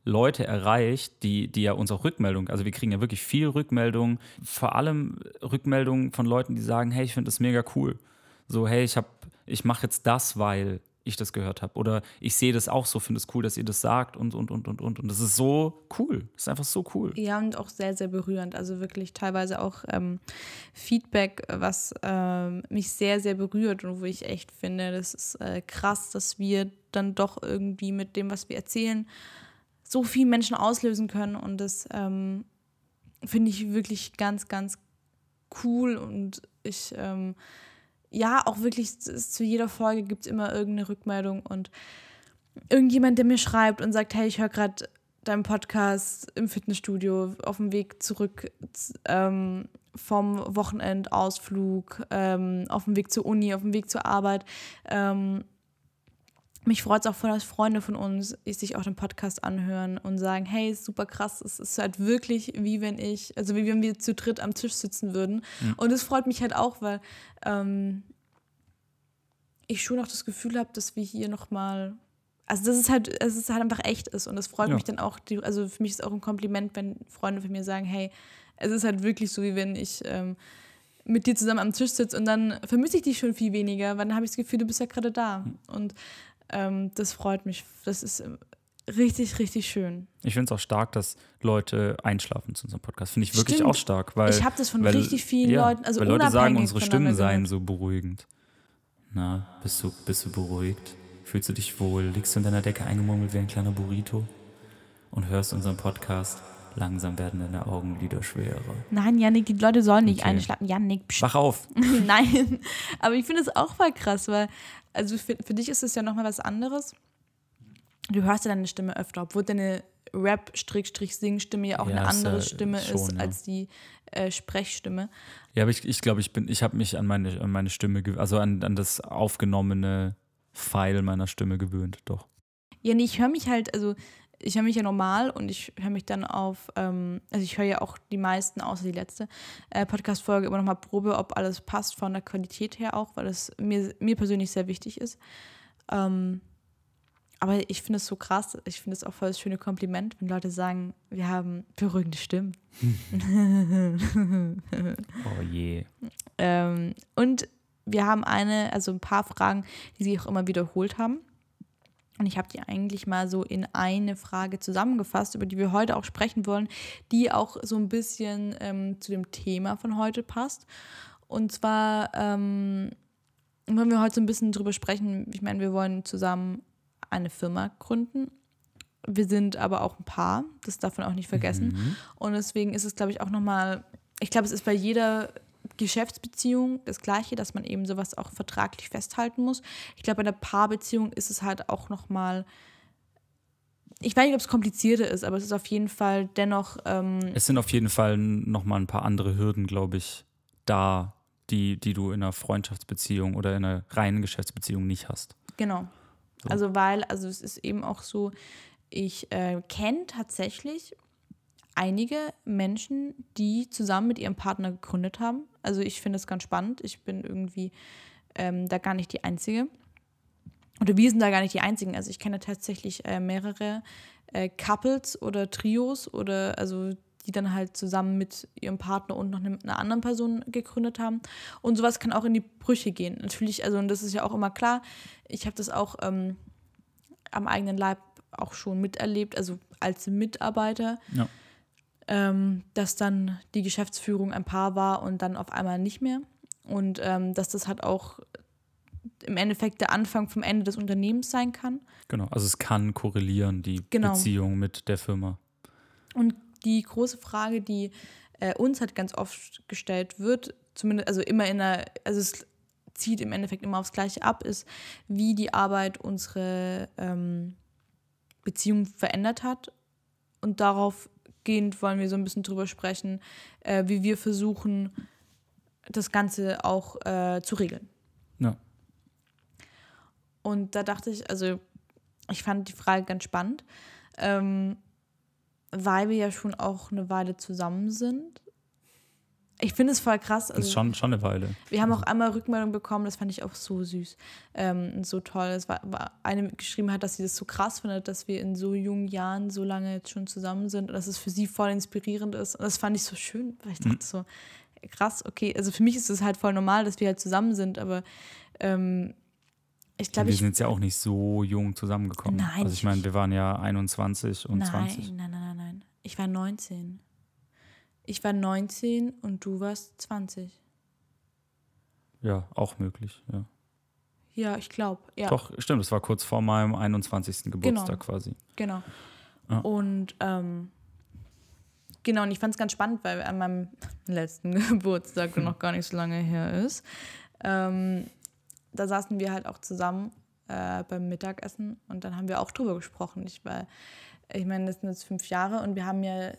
Leute erreicht, die, die ja uns auch Rückmeldung, also wir kriegen ja wirklich viel Rückmeldung, vor allem Rückmeldungen von Leuten, die sagen, hey, ich finde das mega cool. So, hey, ich habe, ich mache jetzt das, weil ich das gehört habe. Oder ich sehe das auch so, finde es cool, dass ihr das sagt und, und, und, und, und. Und das ist so cool. Das ist einfach so cool. Ja, und auch sehr, sehr berührend. Also wirklich teilweise auch ähm, Feedback, was ähm, mich sehr, sehr berührt und wo ich echt finde, das ist äh, krass, dass wir dann doch irgendwie mit dem, was wir erzählen, so viele Menschen auslösen können. Und das ähm, finde ich wirklich ganz, ganz cool. Und ich, ähm, ja, auch wirklich zu jeder Folge gibt es immer irgendeine Rückmeldung und irgendjemand, der mir schreibt und sagt, hey, ich höre gerade deinen Podcast im Fitnessstudio auf dem Weg zurück ähm, vom Wochenendausflug, ähm, auf dem Weg zur Uni, auf dem Weg zur Arbeit. Ähm, mich freut es auch voll, dass Freunde von uns sich auch den Podcast anhören und sagen, hey, ist super krass, es ist halt wirklich wie wenn ich, also wie wenn wir zu dritt am Tisch sitzen würden. Und es freut mich halt auch, weil ähm, ich schon auch das Gefühl habe, dass wir hier nochmal, also dass es halt, es ist halt einfach echt ist und es freut Ja. mich dann auch, die, also für mich ist auch ein Kompliment, wenn Freunde von mir sagen, hey, es ist halt wirklich so, wie wenn ich ähm, mit dir zusammen am Tisch sitze und dann vermisse ich dich schon viel weniger, weil dann habe ich das Gefühl, du bist ja gerade da. Und ähm, das freut mich. Das ist ähm, richtig, richtig schön. Ich finde es auch stark, dass Leute einschlafen zu unserem Podcast. Finde ich wirklich Stimmt. auch stark. Weil, Ich habe das von weil, richtig vielen ja, Leuten, also weil Leute sagen, unsere Stimmen seien so beruhigend. Na, bist du, bist du beruhigt? Fühlst du dich wohl? Liegst du in deiner Decke eingemummelt wie ein kleiner Burrito? Und hörst unseren Podcast? Langsam werden deine Augenlider schwerer. Nein, Janik, die Leute sollen nicht Okay. einschlafen. Janik, pst. Wach auf! Nein, aber ich finde es auch voll krass, weil, also für, für dich ist es ja nochmal was anderes. Du hörst ja deine Stimme öfter, obwohl deine Rap-Sing-Stimme ja auch Ja, eine andere ja Stimme schon, ist als die äh, Sprechstimme. Ja, aber ich, ich glaube, ich bin, ich habe mich an meine, an meine Stimme, also an, an das aufgenommene Pfeil meiner Stimme gewöhnt, doch. Ja, nee, ich höre mich halt, also ich höre mich ja normal und ich höre mich dann auf, ähm, also ich höre ja auch die meisten, außer die letzte äh, Podcast-Folge, immer nochmal Probe, ob alles passt von der Qualität her auch, weil das mir, mir persönlich sehr wichtig ist. Ähm, aber ich finde es so krass, ich finde es auch voll das schöne Kompliment, wenn Leute sagen, wir haben beruhigende Stimmen. oh je. Ähm, und wir haben eine, also ein paar Fragen, die sich auch immer wiederholt haben. Und ich habe die eigentlich mal so in eine Frage zusammengefasst, über die wir heute auch sprechen wollen, die auch so ein bisschen ähm, zu dem Thema von heute passt. Und zwar ähm, wollen wir heute so ein bisschen drüber sprechen. Ich meine, wir wollen zusammen eine Firma gründen. Wir sind aber auch ein Paar, das darf man auch nicht vergessen. Mhm. Und deswegen ist es, glaube ich, auch nochmal, ich glaube, es ist bei jeder Geschäftsbeziehung das Gleiche, dass man eben sowas auch vertraglich festhalten muss. Ich glaube, bei der Paarbeziehung ist es halt auch nochmal, ich weiß nicht, ob es komplizierter ist, aber es ist auf jeden Fall dennoch. Ähm, Es sind auf jeden Fall nochmal ein paar andere Hürden, glaube ich, da, die, die du in einer Freundschaftsbeziehung oder in einer reinen Geschäftsbeziehung nicht hast. Genau. So. Also weil, also es ist eben auch so, ich äh, kenne tatsächlich einige Menschen, die zusammen mit ihrem Partner gegründet haben. Also ich finde es ganz spannend. Ich bin irgendwie ähm, da gar nicht die Einzige. Oder wir sind da gar nicht die Einzigen. Also ich kenne tatsächlich äh, mehrere äh, Couples oder Trios oder also die dann halt zusammen mit ihrem Partner und noch eine, einer anderen Person gegründet haben. Und sowas kann auch in die Brüche gehen. Natürlich, also und das ist ja auch immer klar. Ich habe das auch ähm, am eigenen Leib auch schon miterlebt, also als Mitarbeiter, Ja. Ähm, dass dann die Geschäftsführung ein Paar war und dann auf einmal nicht mehr. Und ähm, dass das halt auch im Endeffekt der Anfang vom Ende des Unternehmens sein kann. Genau. Also es kann korrelieren, die Genau. Beziehung mit der Firma. Und die große Frage, die äh, uns halt ganz oft gestellt wird, zumindest, also immer in einer, also es zieht im Endeffekt immer aufs Gleiche ab, ist, wie die Arbeit unsere ähm, Beziehung verändert hat. Und darauf gehend wollen wir so ein bisschen drüber sprechen, äh, wie wir versuchen, das Ganze auch äh, zu regeln. Ja. Und da dachte ich, also ich fand die Frage ganz spannend, ähm, weil wir ja schon auch eine Weile zusammen sind. Ich finde es voll krass. Das Also, ist schon, schon eine Weile. wir haben auch einmal Rückmeldung bekommen, das fand ich auch so süß ähm, und so toll. Es war, war eine geschrieben hat, dass sie das so krass findet, dass wir in so jungen Jahren so lange jetzt schon zusammen sind und dass es für sie voll inspirierend ist. Und das fand ich so schön, weil ich dachte so, krass, okay, also für mich ist es halt voll normal, dass wir halt zusammen sind, aber ähm, ich glaube, wir sind jetzt ja auch nicht so jung zusammengekommen. Nein, also ich meine, wir waren ja 21 und nein, 20. nein, nein, nein, nein. Ich war 19. Ich war 19 und du warst 20. Ja, auch möglich. Ja. Ja, ich glaube. Ja. Doch, stimmt, das war kurz vor meinem 21. Geburtstag quasi. Genau. Ja. Und ähm, genau, und ich fand es ganz spannend, weil an meinem letzten Geburtstag, der noch gar nicht so lange her ist, ähm, da saßen wir halt auch zusammen äh, beim Mittagessen und dann haben wir auch drüber gesprochen. Ich ich meine, das sind jetzt fünf Jahre und wir haben ja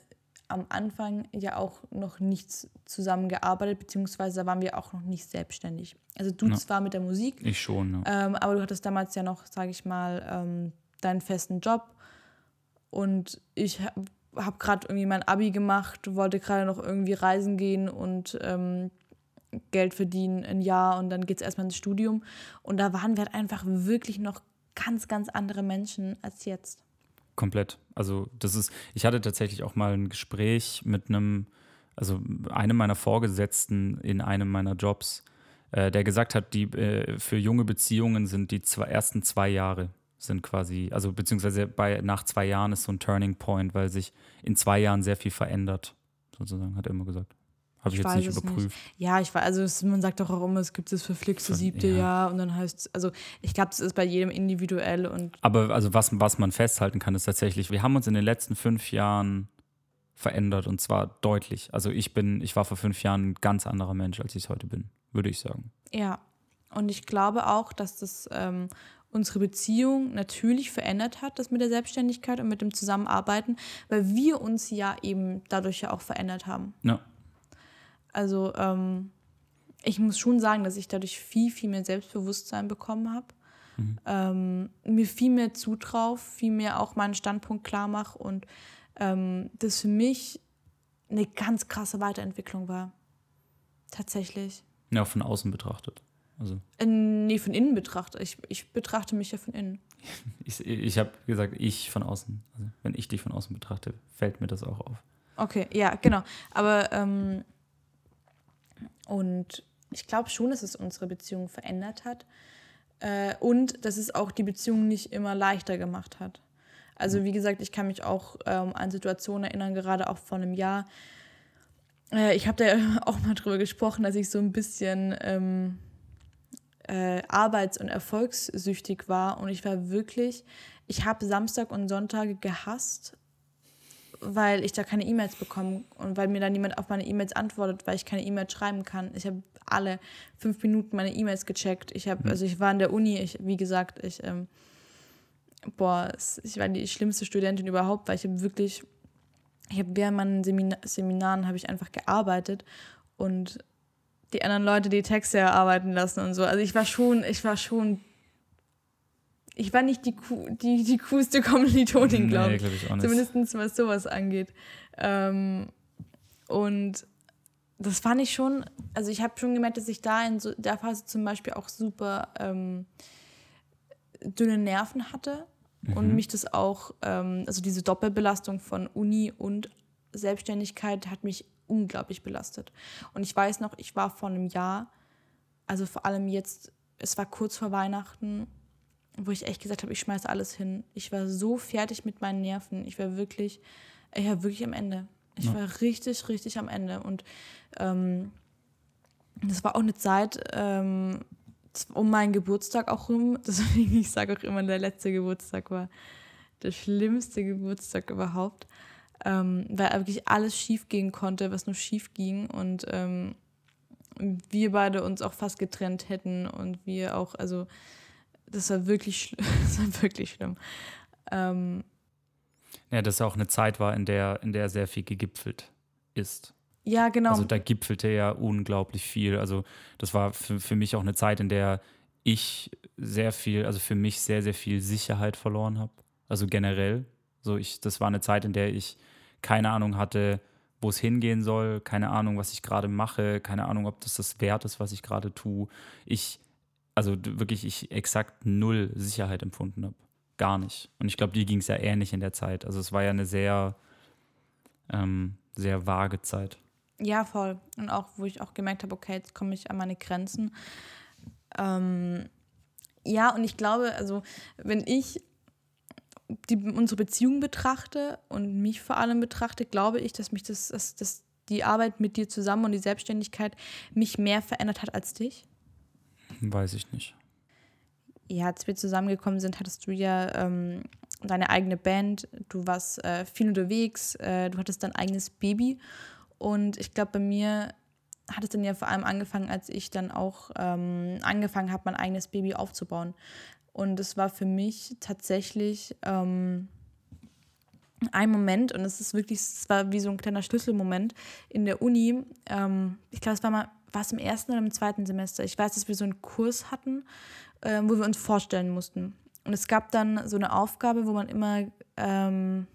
am Anfang ja auch noch nichts zusammengearbeitet, beziehungsweise da waren wir auch noch nicht selbstständig. Also du Ja. zwar mit der Musik, Ich schon, ja. ähm, aber du hattest damals ja noch, sage ich mal, ähm, deinen festen Job. Und ich habe hab gerade irgendwie mein Abi gemacht, wollte gerade noch irgendwie reisen gehen und ähm, Geld verdienen ein Jahr und dann geht es erstmal ins Studium. Und da waren wir halt einfach wirklich noch ganz, ganz andere Menschen als jetzt. Komplett. Also das ist, ich hatte tatsächlich auch mal ein Gespräch mit einem, also einem meiner Vorgesetzten in einem meiner Jobs, äh, der gesagt hat, die äh, für junge Beziehungen sind die zwei, ersten zwei Jahre sind quasi, also beziehungsweise bei nach zwei Jahren ist so ein Turning Point, weil sich in zwei Jahren sehr viel verändert, sozusagen, hat er immer gesagt. Habe ich, Ich jetzt nicht es nicht. überprüft. Ja, ich weiß, also es, man sagt doch auch immer, es gibt das verflixte Ver- siebte ja. Jahr und dann heißt es, also ich glaube, das ist bei jedem individuell und Aber also was, was man festhalten kann, ist tatsächlich, wir haben uns in den letzten fünf Jahren verändert und zwar deutlich. Also ich bin, ich war vor fünf Jahren ein ganz anderer Mensch, als ich es heute bin, würde ich sagen. Ja, und ich glaube auch, dass das ähm, unsere Beziehung natürlich verändert hat, das mit der Selbstständigkeit und mit dem Zusammenarbeiten, weil wir uns ja eben dadurch ja auch verändert haben. Ja, Also ähm, ich muss schon sagen, dass ich dadurch viel, viel mehr Selbstbewusstsein bekommen habe. Ähm, mir viel mehr zutraue, viel mehr auch meinen Standpunkt klar mache und ähm, das für mich eine ganz krasse Weiterentwicklung war. Tatsächlich. ja, von außen betrachtet. Also Äh, nee, von innen betrachte. Ich, ich betrachte mich ja von innen. ich, ich habe gesagt, ich von außen. Also wenn ich dich von außen betrachte, fällt mir das auch auf. Okay, ja, genau. Aber ähm, und ich glaube schon, dass es unsere Beziehung verändert hat. Äh, und dass es auch die Beziehung nicht immer leichter gemacht hat. Also wie gesagt, ich kann mich auch ähm, an Situationen erinnern, gerade auch vor einem Jahr. Äh, ich habe da ja auch mal drüber gesprochen, dass ich so ein bisschen ähm, äh, arbeits- und erfolgssüchtig war. Und ich war wirklich, ich habe Samstag und Sonntage gehasst, weil ich da keine E-Mails bekomme und weil mir dann niemand auf meine E-Mails antwortet, weil ich keine E-Mails schreiben kann. Ich habe alle fünf Minuten meine E-Mails gecheckt. Ich habe, also ich war in der Uni, ich, wie gesagt, ich, ähm, boah, ich war die schlimmste Studentin überhaupt, weil ich habe wirklich, ich habe während meinen Semina Seminaren habe ich einfach gearbeitet und die anderen Leute die Texte erarbeiten lassen und so. Also ich war schon, ich war schon, ich war nicht die, Kuh, die, die coolste Kommilitonin, glaube Nee, ich. glaube ich auch nicht. Zumindest was sowas angeht. Ähm, und das fand ich schon, also ich habe schon gemerkt, dass ich da in so der Phase zum Beispiel auch super ähm, dünne Nerven hatte und mich das auch, ähm, also diese Doppelbelastung von Uni und Selbstständigkeit hat mich unglaublich belastet. Und ich weiß noch, ich war vor einem Jahr, also vor allem jetzt, es war kurz vor Weihnachten, wo ich echt gesagt habe, ich schmeiße alles hin. Ich war so fertig mit meinen Nerven. Ich war wirklich, ich war wirklich am Ende. Ich Ja. war richtig, richtig am Ende. Und ähm, das war auch eine Zeit ähm, um meinen Geburtstag auch rum. Deswegen, ich sage auch immer, der letzte Geburtstag war der schlimmste Geburtstag überhaupt. Ähm, weil wirklich alles schief gehen konnte, was nur schief ging. Und ähm, wir beide uns auch fast getrennt hätten. Und wir auch, also das war wirklich, das war wirklich schlimm. Ähm, Ja, dass es auch eine Zeit war, in der, in der sehr viel gegipfelt ist. ja, genau. Also da gipfelte ja unglaublich viel. Also das war für, für mich auch eine Zeit, in der ich sehr viel, also für mich sehr, sehr viel Sicherheit verloren habe. Also generell. So ich, das war eine Zeit, in der ich keine Ahnung hatte, wo es hingehen soll, keine Ahnung, was ich gerade mache, keine Ahnung, ob das das wert ist, was ich gerade tue. Ich, also wirklich, ich exakt null Sicherheit empfunden habe. Gar nicht. Und ich glaube, dir ging es ja ähnlich in der Zeit. Also es war ja eine sehr, ähm, sehr vage Zeit. Ja, voll. Und auch, wo ich auch gemerkt habe, okay, jetzt komme ich an meine Grenzen. Ähm, ja, und ich glaube, also, wenn ich die, unsere Beziehung betrachte und mich vor allem betrachte, glaube ich, dass mich das, dass, dass die Arbeit mit dir zusammen und die Selbstständigkeit mich mehr verändert hat als dich. Weiß ich nicht. Ja, als wir zusammengekommen sind, hattest du ja ähm, deine eigene Band, du warst äh, viel unterwegs, äh, du hattest dein eigenes Baby. Und ich glaube, bei mir hat es dann ja vor allem angefangen, als ich dann auch ähm, angefangen habe, mein eigenes Baby aufzubauen. Und es war für mich tatsächlich ähm, ein Moment, und es ist wirklich, es war wie so ein kleiner Schlüsselmoment in der Uni. Ähm, ich glaube, es war mal, war es im ersten oder im zweiten Semester? Ich weiß, dass wir so einen Kurs hatten, äh, wo wir uns vorstellen mussten. Und es gab dann so eine Aufgabe, wo man immer, ähm,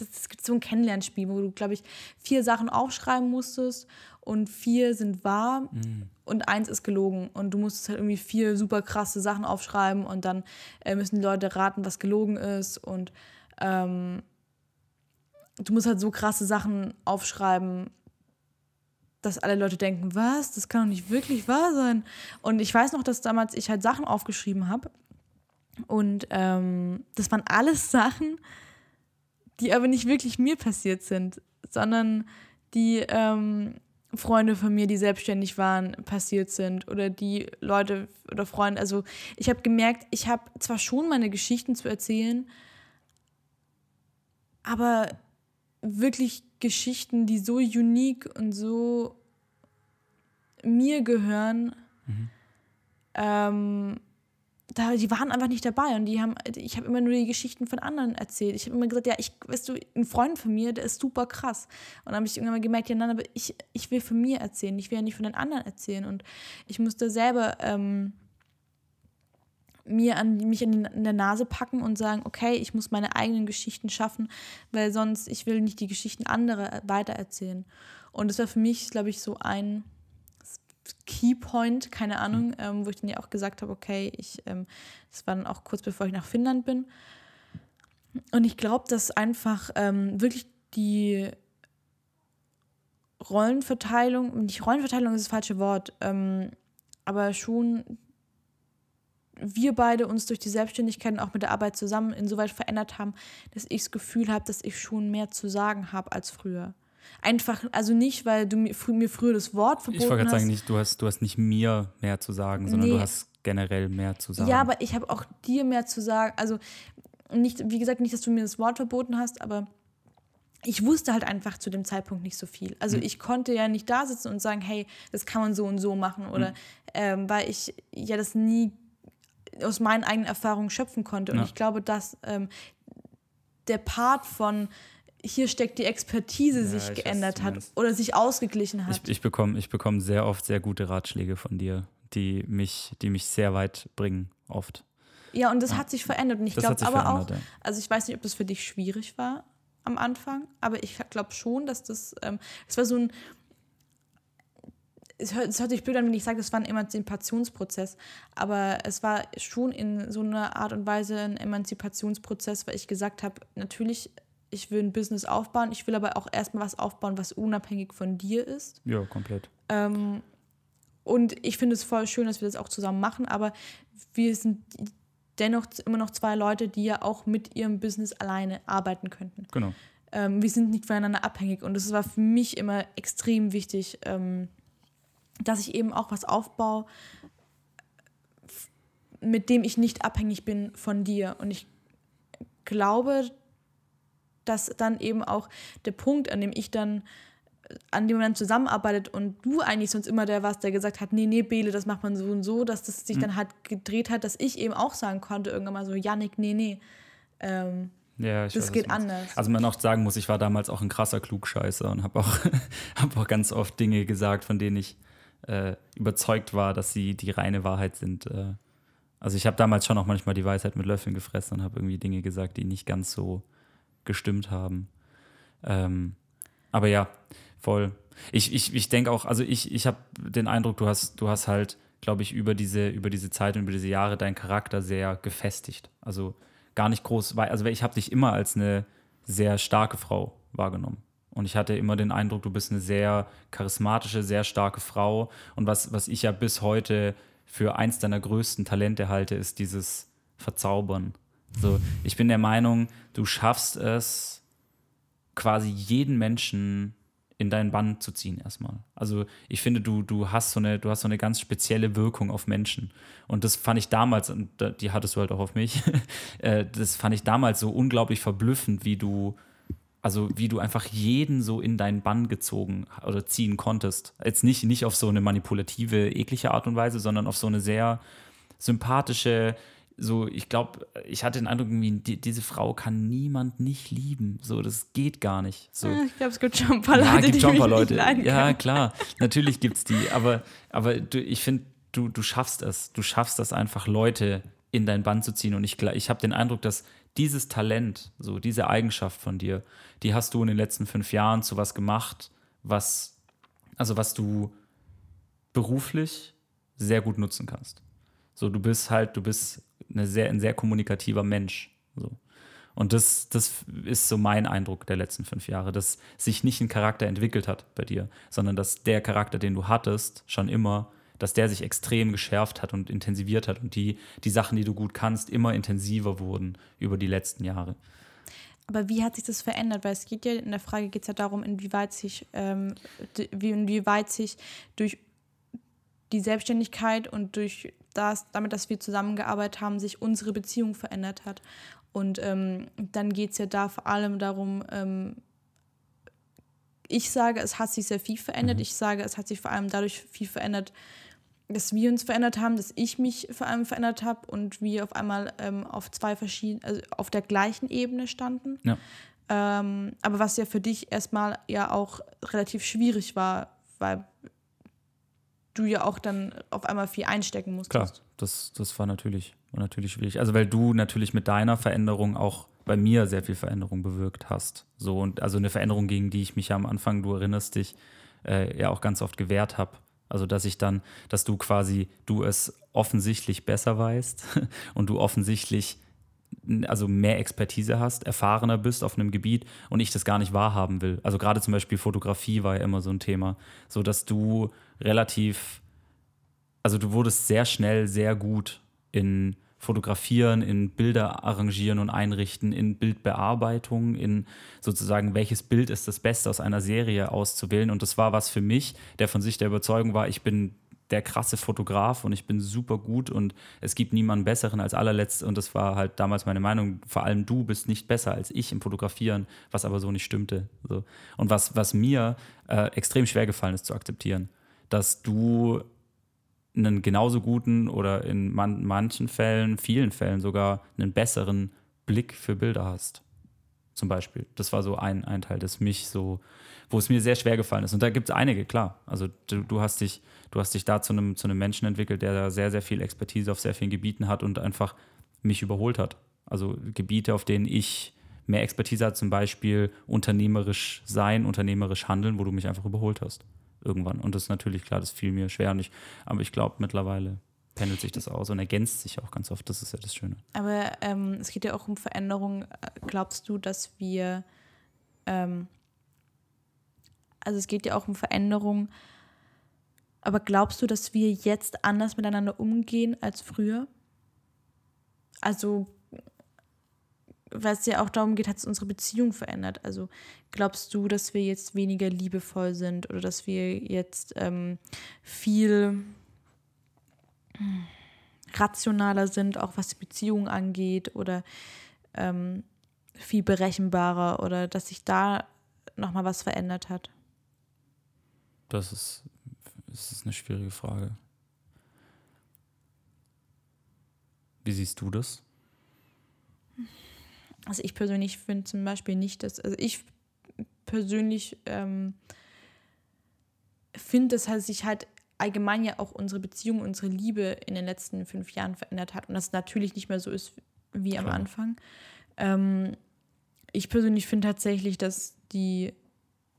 es gibt so ein Kennenlernspiel, wo du, glaube ich, vier Sachen aufschreiben musstest und vier sind wahr und eins ist gelogen. Und du musstest halt irgendwie vier super krasse Sachen aufschreiben und dann äh, müssen die Leute raten, was gelogen ist. Und ähm, du musst halt so krasse Sachen aufschreiben, dass alle Leute denken, was, das kann doch nicht wirklich wahr sein. Und ich weiß noch, dass damals ich halt Sachen aufgeschrieben habe. Und ähm, das waren alles Sachen, die aber nicht wirklich mir passiert sind, sondern die ähm, Freunde von mir, die selbstständig waren, passiert sind oder die Leute oder Freunde. Also ich habe gemerkt, ich habe zwar schon meine Geschichten zu erzählen, aber wirklich Geschichten, die so unique und so mir gehören, ähm, da, die waren einfach nicht dabei und die haben, ich habe immer nur die Geschichten von anderen erzählt. Ich habe immer gesagt, ja, ich, weißt du, ein Freund von mir, der ist super krass. Und dann habe ich irgendwann mal gemerkt, ja, nein, aber ich, ich will von mir erzählen, ich will ja nicht von den anderen erzählen. Und ich musste selber ähm, mir an, mich an, die, an der Nase packen und sagen, okay, ich muss meine eigenen Geschichten schaffen, weil sonst, ich will nicht die Geschichten anderer weitererzählen. Und das war für mich, glaube ich, so ein, Keypoint, keine Ahnung, ähm, wo ich dann ja auch gesagt habe, okay, ich, ähm, das war dann auch kurz bevor ich nach Finnland bin. Und ich glaube, dass einfach ähm, wirklich die Rollenverteilung, nicht Rollenverteilung ist das falsche Wort, ähm, aber schon wir beide uns durch die Selbstständigkeit und auch mit der Arbeit zusammen insoweit verändert haben, dass ich das Gefühl habe, dass ich schon mehr zu sagen habe als früher. Einfach, also nicht, weil du mir, mir früher das Wort verboten hast. Ich wollte gerade sagen, nicht, du, hast, du hast nicht mir mehr zu sagen, sondern Nee. du hast generell mehr zu sagen. Ja, aber ich habe auch dir mehr zu sagen. Also nicht, wie gesagt, nicht, dass du mir das Wort verboten hast, aber ich wusste halt einfach zu dem Zeitpunkt nicht so viel. Also Hm. ich konnte ja nicht da sitzen und sagen, hey, das kann man so und so machen oder Hm. ähm, weil ich ja das nie aus meinen eigenen Erfahrungen schöpfen konnte. Und Ja. ich glaube, dass ähm, der Part von hier steckt die Expertise Ja, ich sich geändert hat oder sich ausgeglichen hat. Ich, ich bekomme ich bekomm sehr oft sehr gute Ratschläge von dir, die mich, die mich sehr weit bringen, oft. Ja, und das hat sich verändert. Und ich Das glaube aber auch, ja. also ich weiß nicht, ob das für dich schwierig war am Anfang, aber ich glaube schon, dass das, ähm, es war so ein, es hört, es hört sich blöd an, wenn ich sage, das war ein Emanzipationsprozess, aber es war schon in so einer Art und Weise ein Emanzipationsprozess, weil ich gesagt habe, natürlich, ich will ein Business aufbauen, ich will aber auch erstmal was aufbauen, was unabhängig von dir ist. Ja, komplett. Ähm, und ich finde es voll schön, dass wir das auch zusammen machen, aber wir sind dennoch immer noch zwei Leute, die ja auch mit ihrem Business alleine arbeiten könnten. Genau. Ähm, wir sind nicht voneinander abhängig und das war für mich immer extrem wichtig, ähm, dass ich eben auch was aufbaue, mit dem ich nicht abhängig bin von dir. Und ich glaube, dass dann eben auch der Punkt, an dem ich dann an dem man dann zusammenarbeitet und du eigentlich sonst immer der warst, der gesagt hat, nee, nee, Bele, das macht man so und so, dass das sich Mhm. dann halt gedreht hat, dass ich eben auch sagen konnte, irgendwann mal so, Janik, nee, nee. Ähm, Ja, ich Das weiß, geht anders. Also man auch sagen muss, ich war damals auch ein krasser Klugscheißer und habe auch, hab auch ganz oft Dinge gesagt, von denen ich äh, überzeugt war, dass sie die reine Wahrheit sind. Äh, also ich habe damals schon auch manchmal die Weisheit mit Löffeln gefressen und habe irgendwie Dinge gesagt, die nicht ganz so gestimmt haben. Ähm, aber ja, voll. Ich, ich, ich denke auch, also ich, ich habe den Eindruck, du hast, du hast halt, glaube ich, über diese, über diese Zeit und über diese Jahre deinen Charakter sehr gefestigt. Also gar nicht groß, also ich habe dich immer als eine sehr starke Frau wahrgenommen. Und ich hatte immer den Eindruck, du bist eine sehr charismatische, sehr starke Frau. Und was, was ich ja bis heute für eins deiner größten Talente halte, ist dieses Verzaubern. So, ich bin der Meinung, du schaffst es, quasi jeden Menschen in deinen Bann zu ziehen erstmal. Also ich finde, du, du hast so eine, du hast so eine ganz spezielle Wirkung auf Menschen. Und das fand ich damals, und die hattest du halt auch auf mich, äh, das fand ich damals so unglaublich verblüffend, wie du, also wie du einfach jeden so in deinen Bann gezogen oder ziehen konntest. Jetzt nicht, nicht auf so eine manipulative, eklige Art und Weise, sondern auf so eine sehr sympathische, so, ich glaube, ich hatte den Eindruck, die, diese Frau kann niemand nicht lieben. So, das geht gar nicht. So. ich glaube, es gibt schon ein paar Ja, Leute, gibt die schon ein paar Leute. Ja, klar, natürlich gibt es die. Aber, aber du, ich finde, du, du schaffst es. Du schaffst das einfach, Leute in dein Band zu ziehen. Und ich, ich habe den Eindruck, dass dieses Talent, so diese Eigenschaft von dir, die hast du in den letzten fünf Jahren zu was gemacht, was, also was du beruflich sehr gut nutzen kannst. So, du bist halt, du bist eine sehr, ein sehr kommunikativer Mensch. So. Und das, das ist so mein Eindruck der letzten fünf Jahre, dass sich nicht ein Charakter entwickelt hat bei dir, sondern dass der Charakter, den du hattest, schon immer, dass der sich extrem geschärft hat und intensiviert hat und die, die Sachen, die du gut kannst, immer intensiver wurden über die letzten Jahre. Aber wie hat sich das verändert? Weil es geht ja, in der Frage geht es ja darum, inwieweit sich, ähm, wie, inwieweit sich durch die Selbstständigkeit und durch das, damit, dass wir zusammengearbeitet haben, sich unsere Beziehung verändert hat. Und ähm, dann geht es ja da vor allem darum, ähm, ich sage, es hat sich sehr viel verändert. Ich sage, es hat sich vor allem dadurch viel verändert, dass wir uns verändert haben, dass ich mich vor allem verändert habe und wir auf einmal ähm, auf zwei verschiedenen, also auf der gleichen Ebene standen. Ja. Ähm, aber was ja für dich erstmal ja auch relativ schwierig war, weil du ja auch dann auf einmal viel einstecken musstest. Klar, das, das war natürlich, war natürlich schwierig. Also weil du natürlich mit deiner Veränderung auch bei mir sehr viel Veränderung bewirkt hast. So und also eine Veränderung, gegen die ich mich ja am Anfang, du erinnerst dich, äh, ja auch ganz oft gewehrt habe. Also dass ich dann, dass du quasi, du es offensichtlich besser weißt und du offensichtlich also mehr Expertise hast, erfahrener bist auf einem Gebiet und ich das gar nicht wahrhaben will. Also gerade zum Beispiel Fotografie war ja immer so ein Thema, so dass du relativ, also du wurdest sehr schnell sehr gut in Fotografieren, in Bilder arrangieren und einrichten, in Bildbearbeitung, in sozusagen, welches Bild ist das Beste aus einer Serie auszuwählen. Und das war was für mich, der von sich der Überzeugung war, ich bin der krasse Fotograf und ich bin super gut und es gibt niemanden besseren als allerletzt. Und das war halt damals meine Meinung, vor allem du bist nicht besser als ich im Fotografieren, was aber so nicht stimmte. Und was, was mir äh, extrem schwer gefallen ist zu akzeptieren, dass du einen genauso guten oder in man manchen Fällen, vielen Fällen sogar einen besseren Blick für Bilder hast. Zum Beispiel. Das war so ein, ein Teil, das mich so, wo es mir sehr schwer gefallen ist. Und da gibt es einige, klar. Also du, du, hast dich, du hast dich da zu einem, zu einem Menschen entwickelt, der da sehr, sehr viel Expertise auf sehr vielen Gebieten hat und einfach mich überholt hat. Also Gebiete, auf denen ich mehr Expertise habe, zum Beispiel unternehmerisch sein, unternehmerisch handeln, wo du mich einfach überholt hast irgendwann. Und das ist natürlich klar, das fiel mir schwer nicht. Aber ich glaube, mittlerweile pendelt sich das aus und ergänzt sich auch ganz oft. Das ist ja das Schöne. Aber ähm, es geht ja auch um Veränderung. Glaubst du, dass wir, ähm, also es geht ja auch um Veränderung, aber glaubst du, dass wir jetzt anders miteinander umgehen als früher? Also weil es ja auch darum geht, hat es unsere Beziehung verändert. Also glaubst du, dass wir jetzt weniger liebevoll sind oder dass wir jetzt ähm, viel rationaler sind, auch was die Beziehung angeht oder ähm, viel berechenbarer oder dass sich da nochmal was verändert hat? Das ist, das ist eine schwierige Frage. Wie siehst du das? Also ich persönlich finde zum Beispiel nicht, dass, also ich persönlich ähm, finde, dass halt sich halt allgemein ja auch unsere Beziehung, unsere Liebe in den letzten fünf Jahren verändert hat und das natürlich nicht mehr so ist wie am Anfang. Ähm, ich persönlich finde tatsächlich, dass die,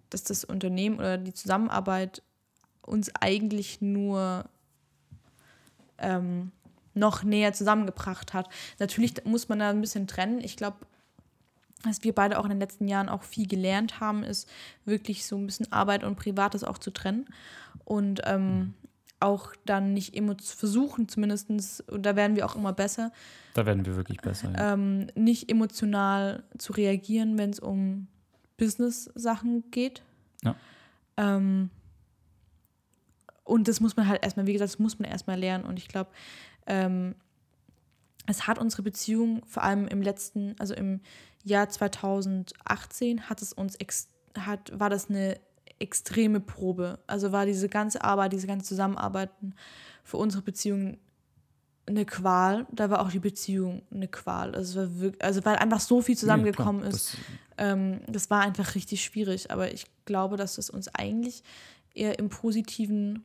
dass das Unternehmen oder die Zusammenarbeit uns eigentlich nur ähm, noch näher zusammengebracht hat. Natürlich muss man da ein bisschen trennen. Ich glaube, was wir beide auch in den letzten Jahren auch viel gelernt haben, ist wirklich so ein bisschen Arbeit und Privates auch zu trennen. Und ähm, auch dann nicht versuchen, zumindest, und da werden wir auch immer besser. Da werden wir wirklich besser. Ja. Ähm, nicht emotional zu reagieren, wenn es um Business-Sachen geht. Ja. Ähm, und das muss man halt erstmal, wie gesagt, das muss man erstmal lernen. Und ich glaube, ähm, es hat unsere Beziehung vor allem im letzten, also im Jahr 2018 hat es uns hat, war das eine extreme Probe. Also war diese ganze Arbeit, diese ganze Zusammenarbeiten für unsere Beziehung eine Qual. Da war auch die Beziehung eine Qual. Also, war wirklich, also weil einfach so viel zusammengekommen nee, ist. Das, ähm, das war einfach richtig schwierig. Aber ich glaube, dass es uns eigentlich eher im Positiven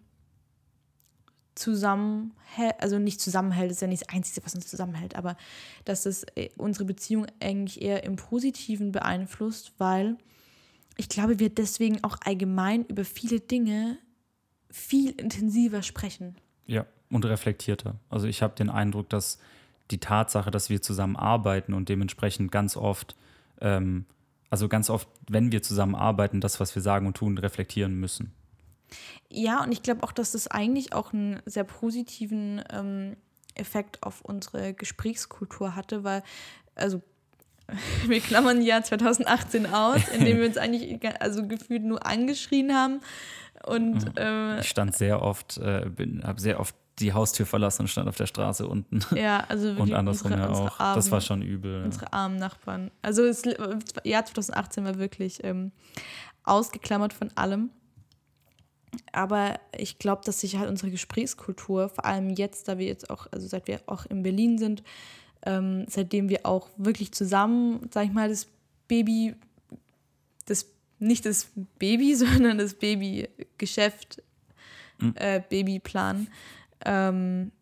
zusammenhält, also nicht zusammenhält, ist ja nicht das Einzige, was uns zusammenhält, aber dass es äh, unsere Beziehung eigentlich eher im Positiven beeinflusst, weil ich glaube, wir deswegen auch allgemein über viele Dinge viel intensiver sprechen. Ja, und reflektierter. Also ich habe den Eindruck, dass die Tatsache, dass wir zusammen arbeiten und dementsprechend ganz oft, ähm, also ganz oft, wenn wir zusammen arbeiten, das, was wir sagen und tun, reflektieren müssen. Ja, und ich glaube auch, dass das eigentlich auch einen sehr positiven ähm, Effekt auf unsere Gesprächskultur hatte, weil, also wir klammern Jahr 2018 aus, indem wir uns eigentlich also gefühlt nur angeschrien haben. Und, äh, ich stand sehr oft, äh, habe sehr oft die Haustür verlassen und stand auf der Straße unten. Ja, also und andersrum unsere, ja auch. Armen, das war schon übel. Unsere armen Nachbarn. Also das Jahr 2018 war wirklich ähm, ausgeklammert von allem. Aber ich glaube, dass sich halt unsere Gesprächskultur, vor allem jetzt, da wir jetzt auch, also seit wir auch in Berlin sind, ähm, seitdem wir auch wirklich zusammen, sag ich mal, das Baby, das nicht das Baby, sondern das Babygeschäft, mhm. äh, Babyplan, ähm,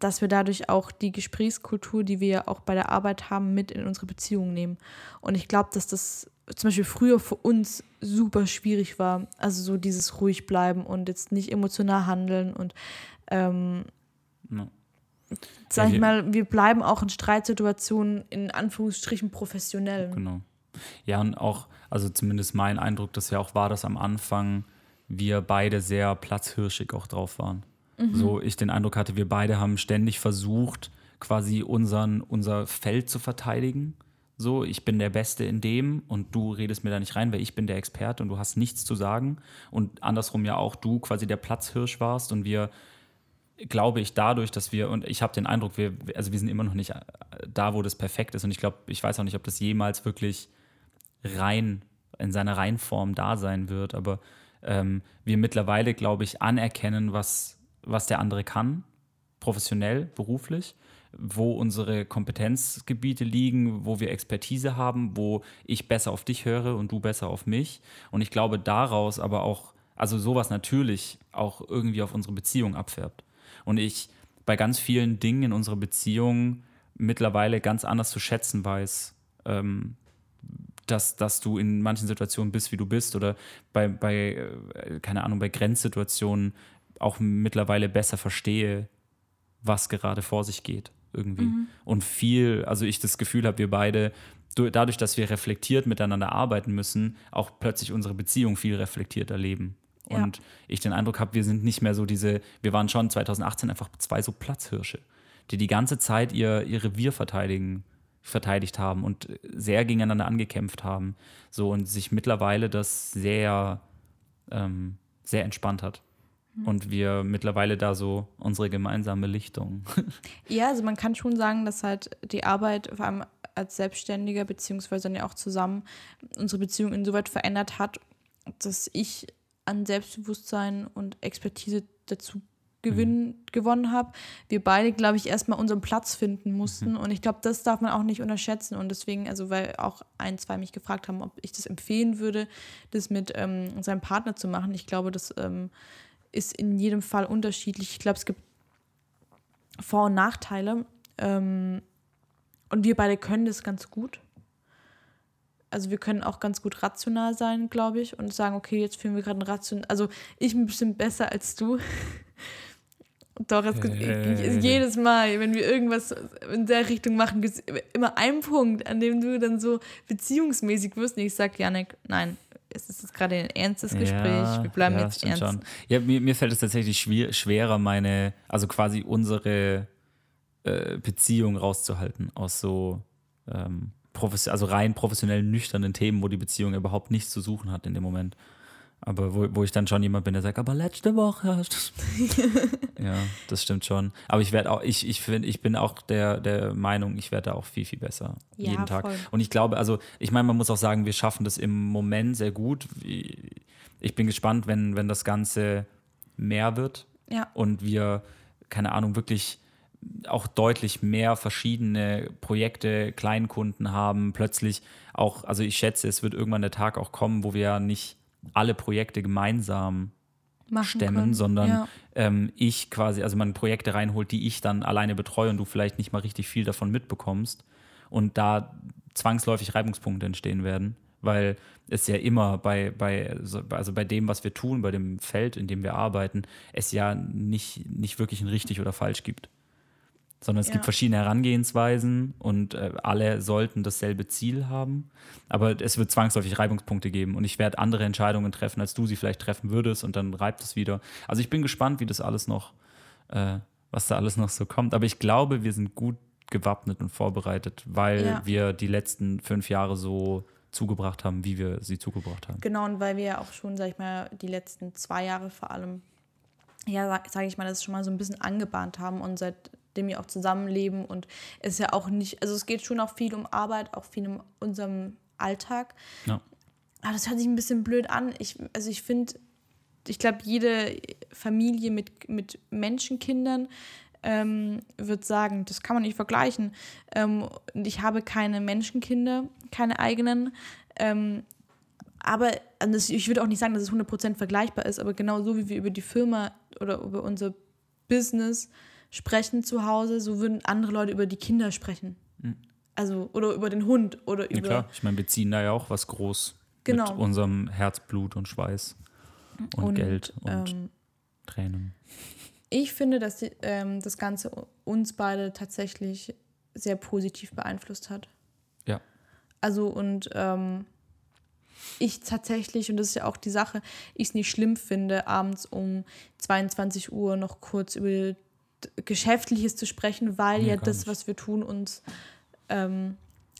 dass wir dadurch auch die Gesprächskultur, die wir auch bei der Arbeit haben, mit in unsere Beziehung nehmen. Und ich glaube, dass das zum Beispiel früher für uns super schwierig war. Also so dieses ruhig bleiben und jetzt nicht emotional handeln und ähm, No. sag ich mal, wir bleiben auch in Streitsituationen in Anführungsstrichen professionell. Genau. Ja, und auch, also zumindest mein Eindruck, das ja auch war, dass am Anfang wir beide sehr platzhirschig auch drauf waren. So ich den Eindruck hatte, wir beide haben ständig versucht, quasi unseren, unser Feld zu verteidigen. So, ich bin der Beste in dem und du redest mir da nicht rein, weil ich bin der Experte und du hast nichts zu sagen. Und andersrum ja auch du quasi der Platzhirsch warst und wir glaube ich, dadurch, dass wir, und ich habe den Eindruck, wir, also wir sind immer noch nicht äh, da, wo das perfekt ist. Und ich glaube, ich weiß auch nicht, ob das jemals wirklich rein, in seiner Reinform da sein wird. Aber ähm, wir mittlerweile, glaube ich, anerkennen, was, was der andere kann, professionell, beruflich, wo unsere Kompetenzgebiete liegen, wo wir Expertise haben, wo ich besser auf dich höre und du besser auf mich. Und ich glaube, daraus aber auch, also sowas natürlich auch irgendwie auf unsere Beziehung abfärbt. Und ich bei ganz vielen Dingen in unserer Beziehung mittlerweile ganz anders zu schätzen weiß, ähm, dass, dass du in manchen Situationen bist, wie du bist, oder bei, bei äh, keine Ahnung, bei Grenzsituationen auch mittlerweile besser verstehe, was gerade vor sich geht irgendwie. Und viel, also ich das Gefühl habe, wir beide, du- dadurch, dass wir reflektiert miteinander arbeiten müssen, auch plötzlich unsere Beziehung viel reflektiert erleben. Ja. Und ich den Eindruck habe, wir sind nicht mehr so diese, wir waren schon 2018 einfach zwei so Platzhirsche, die die ganze Zeit ihr, ihr Revier verteidigen, verteidigt haben und sehr gegeneinander angekämpft haben. So und sich mittlerweile das sehr, ähm, sehr entspannt hat. Und wir mittlerweile da so unsere gemeinsame Lichtung. Ja, also man kann schon sagen, dass halt die Arbeit, vor allem als Selbstständiger, beziehungsweise dann ja auch zusammen, unsere Beziehung insoweit verändert hat, dass ich an Selbstbewusstsein und Expertise dazu gewinn, gewonnen habe. Wir beide, glaube ich, erstmal unseren Platz finden mussten. Und ich glaube, das darf man auch nicht unterschätzen. Und deswegen, also weil auch ein, zwei mich gefragt haben, ob ich das empfehlen würde, das mit ähm, seinem Partner zu machen. Ich glaube, das ähm, ist in jedem Fall unterschiedlich. Ich glaube, es gibt Vor- und Nachteile. Ähm, und wir beide können das ganz gut. Also wir können auch ganz gut rational sein, glaube ich, und sagen, okay, jetzt führen wir gerade ein rational. Also ich bin bestimmt besser als du. Doch, es gibt Äh. jedes Mal, wenn wir irgendwas in der Richtung machen, gibt es immer einen Punkt, an dem du dann so beziehungsmäßig wirst. Und ich sag, Janik, nein, es ist gerade ein ernstes Gespräch. wir bleiben ja, jetzt ernst. Schon. Ja, mir, mir fällt es tatsächlich schwer, schwerer, meine, also quasi unsere äh, Beziehung rauszuhalten aus so ähm, also rein professionell nüchternen Themen, wo die Beziehung überhaupt nichts zu suchen hat in dem Moment. Aber wo, wo ich dann schon jemand bin, der sagt, aber letzte Woche. hast du-" ja, das stimmt schon. Aber ich werde auch, ich, ich finde, ich bin auch der, der Meinung, ich werde da auch viel, viel besser. Ja, jeden Tag. voll. Und ich glaube, also, ich meine, man muss auch sagen, wir schaffen das im Moment sehr gut. Ich bin gespannt, wenn, wenn das Ganze mehr wird Ja. und wir, keine Ahnung, wirklich auch deutlich mehr verschiedene Projekte, Kleinkunden haben, plötzlich auch, also ich schätze, es wird irgendwann der Tag auch kommen, wo wir ja nicht alle Projekte gemeinsam Machen stemmen, können. sondern ja. ähm, ich quasi, also man Projekte reinholt, die ich dann alleine betreue und du vielleicht nicht mal richtig viel davon mitbekommst und da zwangsläufig Reibungspunkte entstehen werden, weil es ja immer bei, bei, so- also bei dem, was wir tun, bei dem Feld, in dem wir arbeiten, es ja nicht, nicht wirklich ein richtig oder falsch gibt. Sondern es Ja. gibt verschiedene Herangehensweisen und äh, alle sollten dasselbe Ziel haben. Aber es wird zwangsläufig Reibungspunkte geben und ich werde andere Entscheidungen treffen, als du sie vielleicht treffen würdest und dann reibt es wieder. Also ich bin gespannt, wie das alles noch, äh, was da alles noch so kommt. Aber ich glaube, wir sind gut gewappnet und vorbereitet, weil Ja. wir die letzten fünf Jahre so zugebracht haben, wie wir sie zugebracht haben. Genau, und weil wir ja auch schon, sag ich mal, die letzten zwei Jahre vor allem, ja, sage ich mal, das schon mal so ein bisschen angebahnt haben und seitdem wir auch zusammenleben und es ja auch nicht, also es geht schon auch viel um Arbeit, auch viel um unserem Alltag. Ja. Aber das hört sich ein bisschen blöd an. Ich, also ich finde, ich glaube, jede Familie mit, mit Menschenkindern ähm, wird sagen, das kann man nicht vergleichen. Ähm, ich habe keine Menschenkinder, keine eigenen. Ähm, aber das, ich würde auch nicht sagen, dass es 100% vergleichbar ist, aber genau so wie wir über die Firma oder über unser Business sprechen zu Hause, so würden andere Leute über die Kinder sprechen. Also, oder über den Hund oder Ja über. klar, ich meine, wir ziehen da ja auch was groß Genau. mit unserem Herzblut und Schweiß und, Geld und ähm, Tränen. ich finde, dass die, ähm, das Ganze uns beide tatsächlich sehr positiv beeinflusst hat. Ja. Also und ähm, ich tatsächlich, und das ist ja auch die Sache, ich es nicht schlimm finde, abends um 22 Uhr noch kurz über Geschäftliches zu sprechen, weil Nee, ja das, nicht. was wir tun, uns ähm,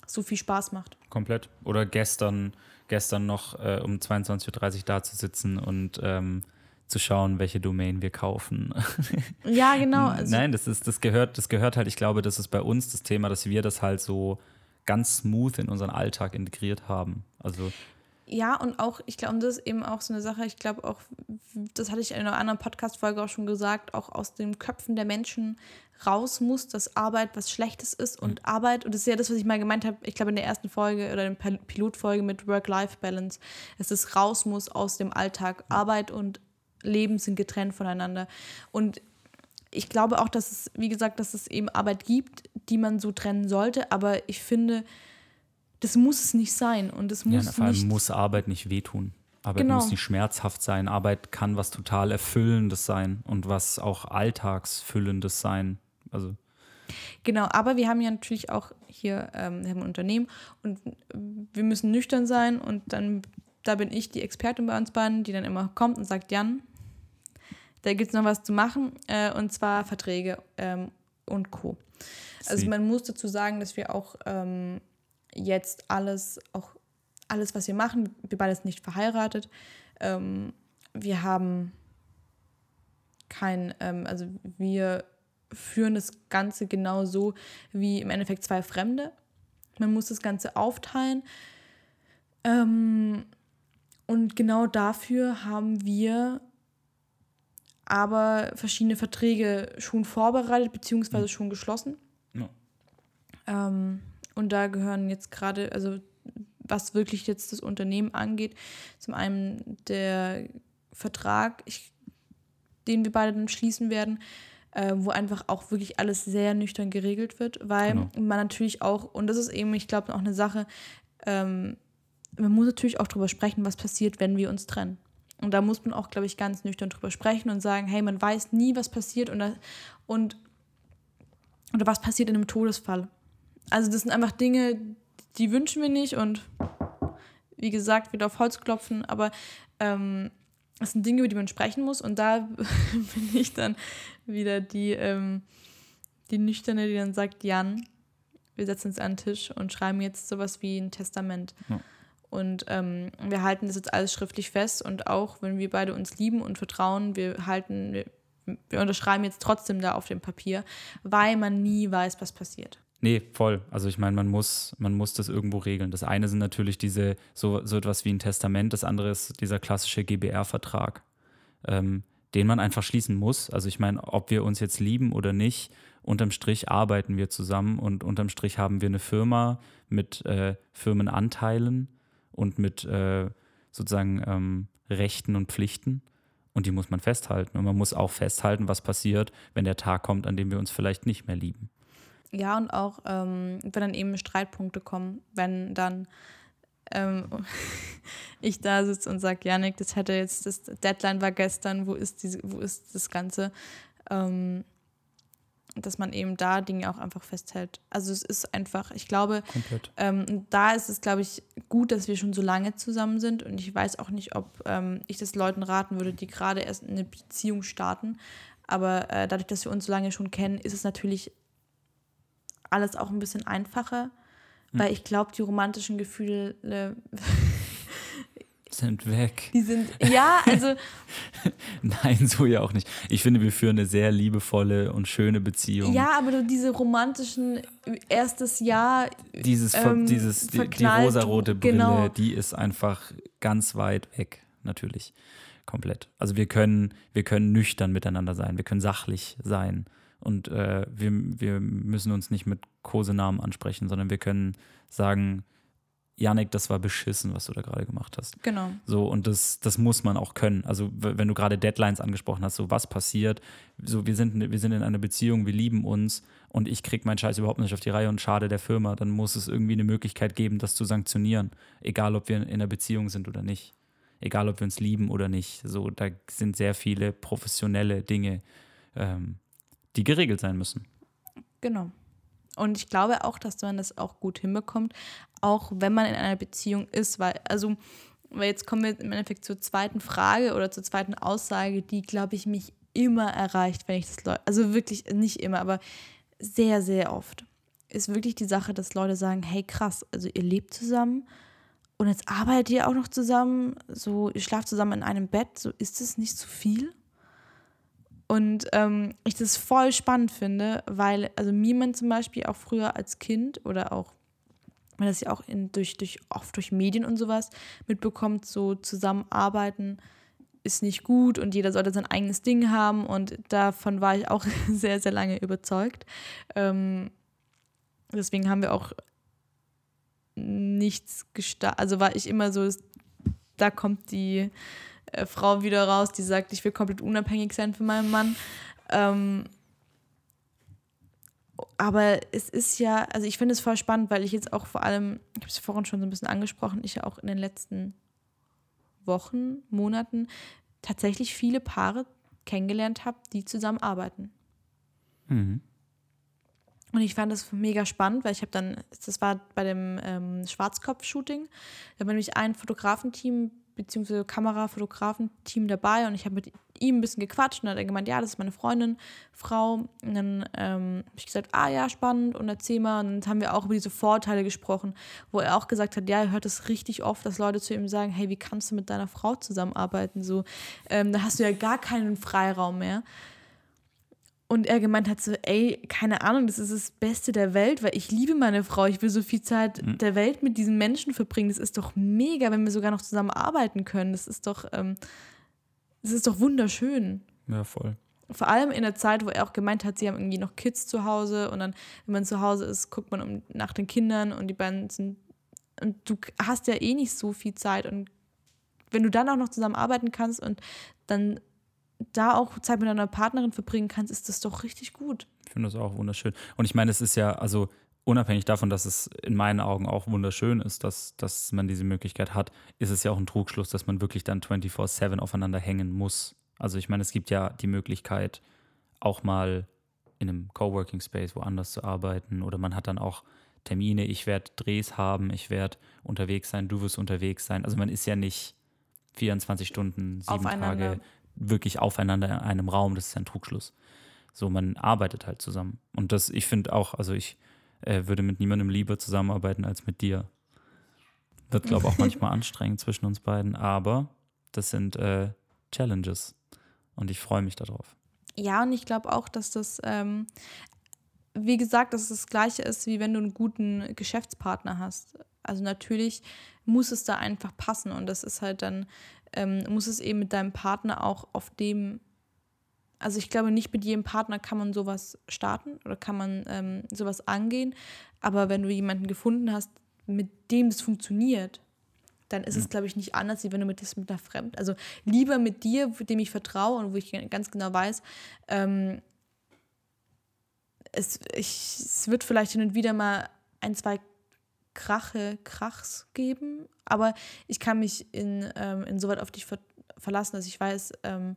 so viel Spaß macht. Komplett. Oder gestern, gestern noch äh, um 22.30 Uhr da zu sitzen und ähm, zu schauen, welche Domain wir kaufen. Ja, genau. Also, Nein, das ist, das gehört, das gehört halt, ich glaube, das ist bei uns das Thema, dass wir das halt so ganz smooth in unseren Alltag integriert haben. Also Ja, und auch, ich glaube, und das ist eben auch so eine Sache, ich glaube auch, das hatte ich in einer anderen Podcast-Folge auch schon gesagt, auch aus den Köpfen der Menschen raus muss, dass Arbeit was Schlechtes ist und Arbeit, und das ist ja das, was ich mal gemeint habe, ich glaube in der ersten Folge oder in der Pil- Pilotfolge mit Work-Life-Balance, dass es raus muss aus dem Alltag. Arbeit und Leben sind getrennt voneinander. Und ich glaube auch, dass es, wie gesagt, dass es eben Arbeit gibt, die man so trennen sollte, aber ich finde, das muss es nicht sein und es ja, muss vor allem nicht muss Arbeit nicht wehtun. Arbeit Genau. muss nicht schmerzhaft sein. Arbeit kann was total Erfüllendes sein und was auch Alltagsfüllendes sein. Also Genau, aber wir haben ja natürlich auch hier ähm, ein Unternehmen und wir müssen nüchtern sein und dann, da bin ich die Expertin bei uns beiden, die dann immer kommt und sagt, Jan, da gibt es noch was zu machen äh, und zwar Verträge ähm, und Co. Also man muss dazu sagen, dass wir auch ähm, jetzt alles, auch alles, was wir machen, wir beide sind nicht verheiratet. Ähm, wir haben kein, ähm, also wir führen das Ganze genau so wie im Endeffekt zwei Fremde. Man muss das Ganze aufteilen. Ähm, und genau dafür haben wir aber verschiedene Verträge schon vorbereitet beziehungsweise schon geschlossen. Ja. Ähm, und da gehören jetzt gerade, also was wirklich jetzt das Unternehmen angeht, zum einen der Vertrag, ich, den wir beide dann schließen werden, äh, wo einfach auch wirklich alles sehr nüchtern geregelt wird, weil Genau. man natürlich auch, und das ist eben, ich glaube, auch eine Sache, ähm, man muss natürlich auch darüber sprechen, was passiert, wenn wir uns trennen. Und da muss man auch, glaube ich, ganz nüchtern drüber sprechen und sagen, hey, man weiß nie, was passiert und, und oder was passiert in einem Todesfall. Also das sind einfach Dinge, die wünschen wir nicht und wie gesagt, wieder auf Holz klopfen, aber ähm, das sind Dinge, über die man sprechen muss und da bin ich dann wieder die, ähm, die Nüchterne, die dann sagt, Jan, wir setzen uns an den Tisch und schreiben jetzt sowas wie ein Testament. Ja. Und ähm, wir halten das jetzt alles schriftlich fest und auch wenn wir beide uns lieben und vertrauen, wir halten, wir, wir unterschreiben jetzt trotzdem da auf dem Papier, weil man nie weiß, was passiert. Nee, voll. Also ich meine, man muss, man muss das irgendwo regeln. Das eine sind natürlich diese, so, so etwas wie ein Testament, das andere ist dieser klassische GBR-Vertrag, ähm, den man einfach schließen muss. Also ich meine, ob wir uns jetzt lieben oder nicht, unterm Strich arbeiten wir zusammen und unterm Strich haben wir eine Firma mit äh, Firmenanteilen und mit äh, sozusagen ähm, Rechten und Pflichten. Und die muss man festhalten. Und man muss auch festhalten, was passiert, wenn der Tag kommt, an dem wir uns vielleicht nicht mehr lieben. Ja, und auch, ähm, wenn dann eben Streitpunkte kommen, wenn dann ähm, ich da sitze und sage, Janik, das hätte jetzt, das Deadline war gestern, wo ist, diese, wo ist das Ganze? Ähm, dass man eben da Dinge auch einfach festhält. Also es ist einfach, ich glaube, ähm, da ist es, glaube ich, gut, dass wir schon so lange zusammen sind. Und ich weiß auch nicht, ob ähm, ich das Leuten raten würde, die gerade erst eine Beziehung starten. Aber äh, dadurch, dass wir uns so lange schon kennen, ist es natürlich alles auch ein bisschen einfacher. Weil ich glaube, die romantischen Gefühle, äh, Sind weg. die sind, ja, also Nein, so ja auch nicht. Ich finde, wir führen eine sehr liebevolle und schöne Beziehung. ja, aber so diese romantischen erstes Jahr, Dieses, ähm, dieses die, die rosarote Brille, genau. die ist einfach ganz weit weg, natürlich. Komplett. Also wir können, wir können nüchtern miteinander sein, wir können sachlich sein. Und äh, wir, wir müssen uns nicht mit Kosenamen ansprechen, sondern wir können sagen, Janik, das war beschissen, was du da gerade gemacht hast. Genau. So, und das, das muss man auch können. Also, wenn du gerade Deadlines angesprochen hast, so was passiert, so wir sind, wir sind in einer Beziehung, wir lieben uns und ich krieg meinen Scheiß überhaupt nicht auf die Reihe und schade der Firma, dann muss es irgendwie eine Möglichkeit geben, das zu sanktionieren. Egal, ob wir in einer Beziehung sind oder nicht. Egal, ob wir uns lieben oder nicht. So, da sind sehr viele professionelle Dinge, ähm, die geregelt sein müssen. Genau. Und ich glaube auch, dass man das auch gut hinbekommt, auch wenn man in einer Beziehung ist, weil, also, weil jetzt kommen wir im Endeffekt zur zweiten Frage oder zur zweiten Aussage, die, glaube ich, mich immer erreicht, wenn ich das Leute, also wirklich nicht immer, aber sehr, sehr oft, ist wirklich die Sache, dass Leute sagen, hey krass, also ihr lebt zusammen und jetzt arbeitet ihr auch noch zusammen, so ihr schlaft zusammen in einem Bett, so ist es nicht zu viel? Und ähm, ich das voll spannend finde, weil, also mir man zum Beispiel auch früher als Kind oder auch, man das ja auch in, durch, durch, oft durch Medien und sowas mitbekommt, so zusammenarbeiten ist nicht gut und jeder sollte sein eigenes Ding haben und davon war ich auch sehr, sehr lange überzeugt. Ähm, deswegen haben wir auch nichts gestartet, also war ich immer so, da kommt die äh, Frau wieder raus, die sagt, ich will komplett unabhängig sein von meinem Mann. Ähm, aber es ist ja, also ich finde es voll spannend, weil ich jetzt auch vor allem, ich habe es vorhin schon so ein bisschen angesprochen, ich ja auch in den letzten Wochen, Monaten tatsächlich viele Paare kennengelernt habe, die zusammenarbeiten. Mhm. Und ich fand das mega spannend, weil ich habe dann, das war bei dem ähm, Schwarzkopf-Shooting, da war nämlich ein Fotografenteam beziehungsweise Kamera-Fotografenteam dabei und ich habe mit ihm ein bisschen gequatscht und dann hat er gemeint, ja, das ist meine Freundin, Frau. Und dann ähm, habe ich gesagt, ah ja, spannend und erzähl mal. Und dann haben wir auch über diese Vorteile gesprochen, wo er auch gesagt hat, ja, er hört es richtig oft, dass Leute zu ihm sagen, hey, wie kannst du mit deiner Frau zusammenarbeiten? So, ähm, da hast du ja gar keinen Freiraum mehr. Und er gemeint hat so, ey, keine Ahnung, das ist das Beste der Welt, weil ich liebe meine Frau. Ich will so viel Zeit der Welt mit diesen Menschen verbringen. Das ist doch mega, wenn wir sogar noch zusammen arbeiten können. Das ist doch, ähm, das ist doch wunderschön. Ja, voll. Vor allem in der Zeit, wo er auch gemeint hat, sie haben irgendwie noch Kids zu Hause und dann, wenn man zu Hause ist, guckt man um, nach den Kindern und die beiden sind, und du hast ja eh nicht so viel Zeit und wenn du dann auch noch zusammen arbeiten kannst und dann da auch Zeit mit deiner Partnerin verbringen kannst, ist das doch richtig gut. Ich finde das auch wunderschön. Und ich meine, es ist ja, also unabhängig davon, dass es in meinen Augen auch wunderschön ist, dass, dass man diese Möglichkeit hat, ist es ja auch ein Trugschluss, dass man wirklich dann 24-7 aufeinander hängen muss. Also ich meine, es gibt ja die Möglichkeit, auch mal in einem Coworking Space woanders zu arbeiten oder man hat dann auch Termine, ich werde Drehs haben, ich werde unterwegs sein, du wirst unterwegs sein. Also man ist ja nicht 24 Stunden, sieben. Tage wirklich aufeinander in einem Raum, das ist ja ein Trugschluss. So, man arbeitet halt zusammen. Und das, ich finde auch, also ich äh, würde mit niemandem lieber zusammenarbeiten als mit dir. Wird, glaube ich, auch manchmal anstrengend zwischen uns beiden, aber das sind äh, Challenges. Und ich freue mich darauf. Ja, und ich glaube auch, dass das, ähm, wie gesagt, dass es das Gleiche ist, wie wenn du einen guten Geschäftspartner hast. Also natürlich muss es da einfach passen und das ist halt dann, ähm, muss es eben mit deinem Partner auch auf dem, also ich glaube, nicht mit jedem Partner kann man sowas starten oder kann man ähm, sowas angehen, aber wenn du jemanden gefunden hast, mit dem es funktioniert, dann ist es, glaube ich, nicht anders, wie wenn du mit das mit einer Fremd, also lieber mit dir, dem ich vertraue und wo ich ganz genau weiß, ähm, es, ich, es wird vielleicht hin und wieder mal ein, zwei Krache, Krachs geben, aber ich kann mich in, ähm, insoweit auf dich ver verlassen, dass ich weiß, ähm,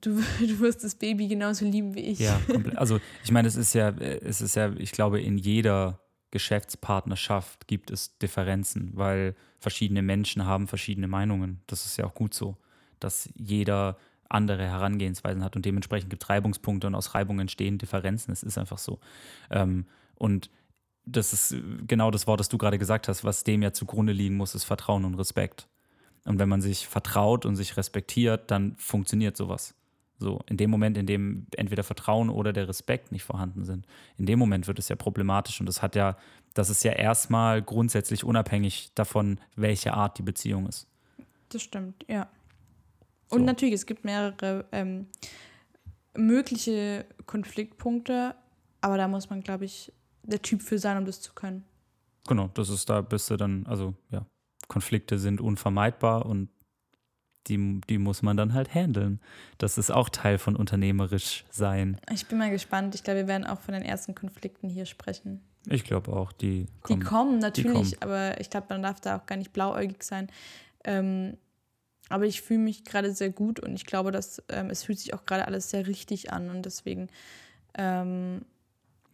du, du wirst das Baby genauso lieben wie ich. Ja. Also ich meine, es ist ja, äh, es ist ja, ich glaube, in jeder Geschäftspartnerschaft gibt es Differenzen, weil verschiedene Menschen haben verschiedene Meinungen. Das ist ja auch gut so, dass jeder andere Herangehensweisen hat und dementsprechend gibt es Reibungspunkte und aus Reibungen entstehen Differenzen. Es ist einfach so. Ähm, und das ist genau das Wort, das du gerade gesagt hast, was dem ja zugrunde liegen muss, ist Vertrauen und Respekt. Und wenn man sich vertraut und sich respektiert, dann funktioniert sowas. So, in dem Moment, in dem entweder Vertrauen oder der Respekt nicht vorhanden sind, in dem Moment wird es ja problematisch und das hat ja, das ist ja erstmal grundsätzlich unabhängig davon, welche Art die Beziehung ist. Das stimmt, ja. Und So. natürlich, es gibt mehrere ähm, mögliche Konfliktpunkte, aber da muss man, glaube ich, der Typ für sein, um das zu können. Genau, das ist da, bist du dann, also ja, Konflikte sind unvermeidbar und die, die muss man dann halt handeln. Das ist auch Teil von unternehmerisch sein. Ich bin mal gespannt. Ich glaube, wir werden auch von den ersten Konflikten hier sprechen. Ich glaube auch, die kommen. Die kommen natürlich, die kommen. aber ich glaube, man darf da auch gar nicht blauäugig sein. Ähm, aber ich fühle mich gerade sehr gut und ich glaube, dass ähm, es fühlt sich auch gerade alles sehr richtig an und deswegen ähm,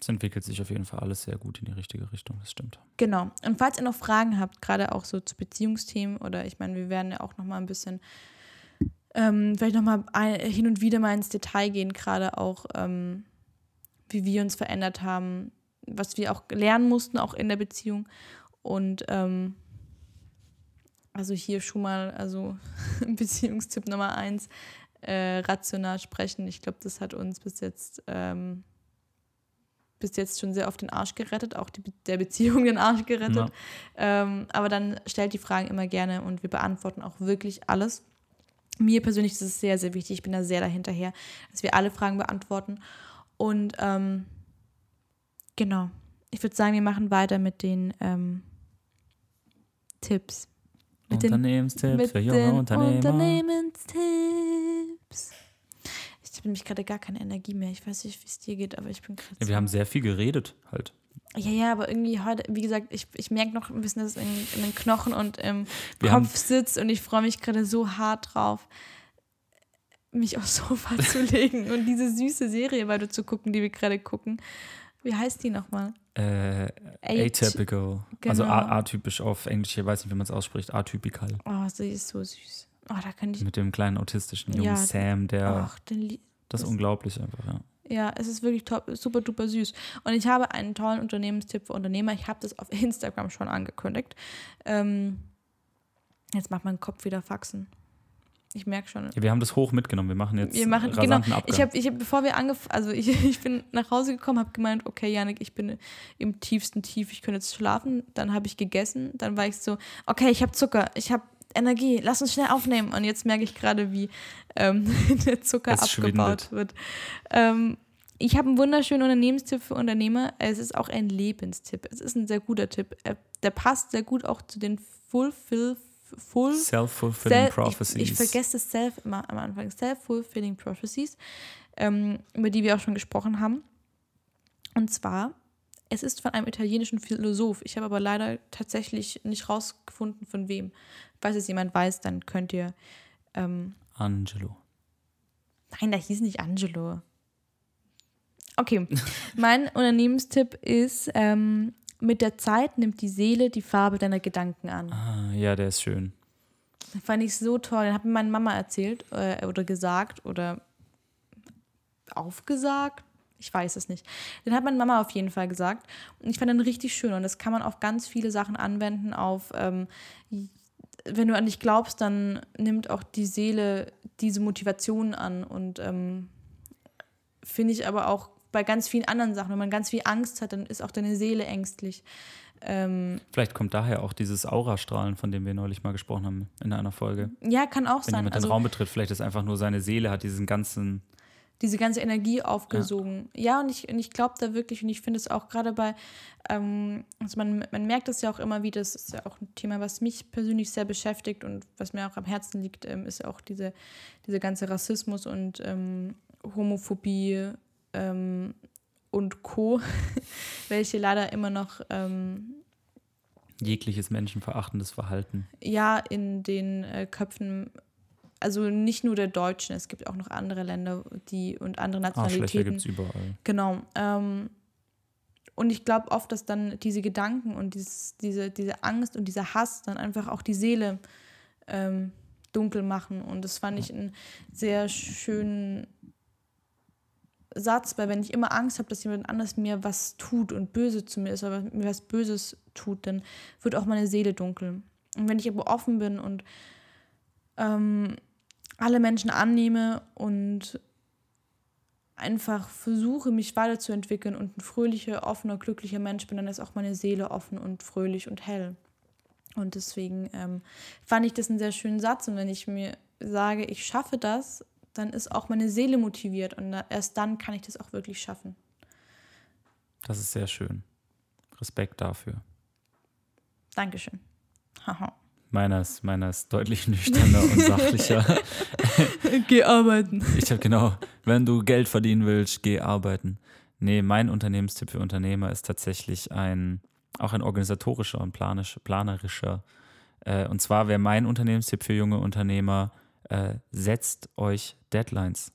es entwickelt sich auf jeden Fall alles sehr gut in die richtige Richtung, das stimmt. Genau. Und falls ihr noch Fragen habt, gerade auch so zu Beziehungsthemen oder ich meine, wir werden ja auch noch mal ein bisschen ähm, vielleicht noch mal hin und wieder mal ins Detail gehen, gerade auch ähm, wie wir uns verändert haben, was wir auch lernen mussten, auch in der Beziehung. Und ähm, also hier schon mal, also Beziehungstipp Nummer eins, äh, rational sprechen. Ich glaube, das hat uns bis jetzt ähm, bis jetzt schon sehr oft den Arsch gerettet, auch die, der Beziehung den Arsch gerettet. Ja. Ähm, aber dann stellt die Fragen immer gerne und wir beantworten auch wirklich alles. Mir persönlich ist es sehr, sehr wichtig. Ich bin da sehr dahinterher, dass wir alle Fragen beantworten. Und ähm, genau, ich würde sagen, wir machen weiter mit den ähm, Tipps. Mit Unternehmenstipps den, für junge Unternehmer. Unternehmenstipps. Ich habe nämlich gerade gar keine Energie mehr. Ich weiß nicht, wie es dir geht, aber ich bin gerade. Ja, wir haben sehr viel geredet halt. Ja, ja, aber irgendwie heute, wie gesagt, ich, ich merke noch ein bisschen, dass es in, in den Knochen und im wir Kopf sitzt und ich freue mich gerade so hart drauf, mich aufs Sofa zu legen und diese süße Serie weiter zu gucken, die wir gerade gucken. Wie heißt die nochmal? Äh, atypical. Genau. Also atypisch auf Englisch, ich weiß nicht, wie man es ausspricht. Atypical. Oh, sie ist so süß. Oh, da könnte ich. Mit dem kleinen autistischen Jungen ja, Sam, der. Ach, das ist unglaublich einfach, ja. Ja, es ist wirklich top, super duper süß. Und ich habe einen tollen Unternehmenstipp für Unternehmer. Ich habe das auf Instagram schon angekündigt. Ähm, jetzt macht mein Kopf wieder Faxen. Ich merke schon. Ja, wir haben das hoch mitgenommen. Wir machen jetzt wir machen, genau. Abgang. Ich habe, ich hab, bevor wir angefangen, also ich, ich bin nach Hause gekommen, habe gemeint, okay, Janik, ich bin im tiefsten Tief, ich könnte jetzt schlafen. Dann habe ich gegessen. Dann war ich so, okay, ich habe Zucker, ich habe Energie, lass uns schnell aufnehmen. Und jetzt merke ich gerade, wie ähm, der Zucker es abgebaut schwindet. wird. Ähm, ich habe einen wunderschönen Unternehmenstipp für Unternehmer. Es ist auch ein Lebenstipp. Es ist ein sehr guter Tipp. Der passt sehr gut auch zu den Fulfill Full Self-fulfilling Self, Prophecies. Ich, ich, vergesse das Self immer am Anfang. Self-fulfilling Prophecies, ähm, über die wir auch schon gesprochen haben. Und zwar es ist von einem italienischen Philosoph. Ich habe aber leider tatsächlich nicht rausgefunden, von wem. Falls es jemand weiß, dann könnt ihr. Ähm Angelo. Nein, da hieß nicht Angelo. Okay, mein Unternehmenstipp ist, ähm, mit der Zeit nimmt die Seele die Farbe deiner Gedanken an. Ah, ja, der ist schön. Den fand ich so toll. Den hat mir meine Mama erzählt äh, oder gesagt oder aufgesagt ich weiß es nicht. Den hat meine Mama auf jeden Fall gesagt. Und ich fand den richtig schön. Und das kann man auf ganz viele Sachen anwenden. Auf, ähm, wenn du an dich glaubst, dann nimmt auch die Seele diese Motivation an. Und ähm, finde ich aber auch bei ganz vielen anderen Sachen. Wenn man ganz viel Angst hat, dann ist auch deine Seele ängstlich. Ähm, Vielleicht kommt daher auch dieses Aurastrahlen, von dem wir neulich mal gesprochen haben in einer Folge. Ja, kann auch Wenn sein. Wenn jemand also, den Raum betritt, vielleicht ist einfach nur seine Seele, hat diesen ganzen diese ganze Energie aufgesogen. Ja, ja und ich, und ich glaube da wirklich, und ich finde es auch gerade bei, ähm, also man, man merkt es ja auch immer wieder, das ist ja auch ein Thema, was mich persönlich sehr beschäftigt und was mir auch am Herzen liegt, ähm, ist auch diese, diese ganze Rassismus und ähm, Homophobie ähm, und Co., welche leider immer noch ähm, jegliches menschenverachtendes Verhalten. Ja, in den äh, Köpfen also nicht nur der Deutschen, es gibt auch noch andere Länder die und andere Nationalitäten. Arschlöcher gibt es überall. Genau. Ähm, und ich glaube oft, dass dann diese Gedanken und dieses, diese, diese Angst und dieser Hass dann einfach auch die Seele ähm, dunkel machen. Und das fand ich einen sehr schönen Satz, weil wenn ich immer Angst habe, dass jemand anders mir was tut und böse zu mir ist oder mir was Böses tut, dann wird auch meine Seele dunkel. Und wenn ich aber offen bin und ähm, alle Menschen annehme und einfach versuche, mich weiterzuentwickeln und ein fröhlicher, offener, glücklicher Mensch bin, dann ist auch meine Seele offen und fröhlich und hell. Und deswegen ähm, fand ich das einen sehr schönen Satz. Und wenn ich mir sage, ich schaffe das, dann ist auch meine Seele motiviert und erst dann kann ich das auch wirklich schaffen. Das ist sehr schön. Respekt dafür. Dankeschön. Haha. Meiner ist, meiner ist deutlich nüchterner und sachlicher. Geh arbeiten. Ich habe genau, wenn du Geld verdienen willst, geh arbeiten. Nee, mein Unternehmenstipp für Unternehmer ist tatsächlich ein, auch ein organisatorischer und planisch, planerischer. Äh, und zwar wäre mein Unternehmenstipp für junge Unternehmer, äh, setzt euch Deadlines.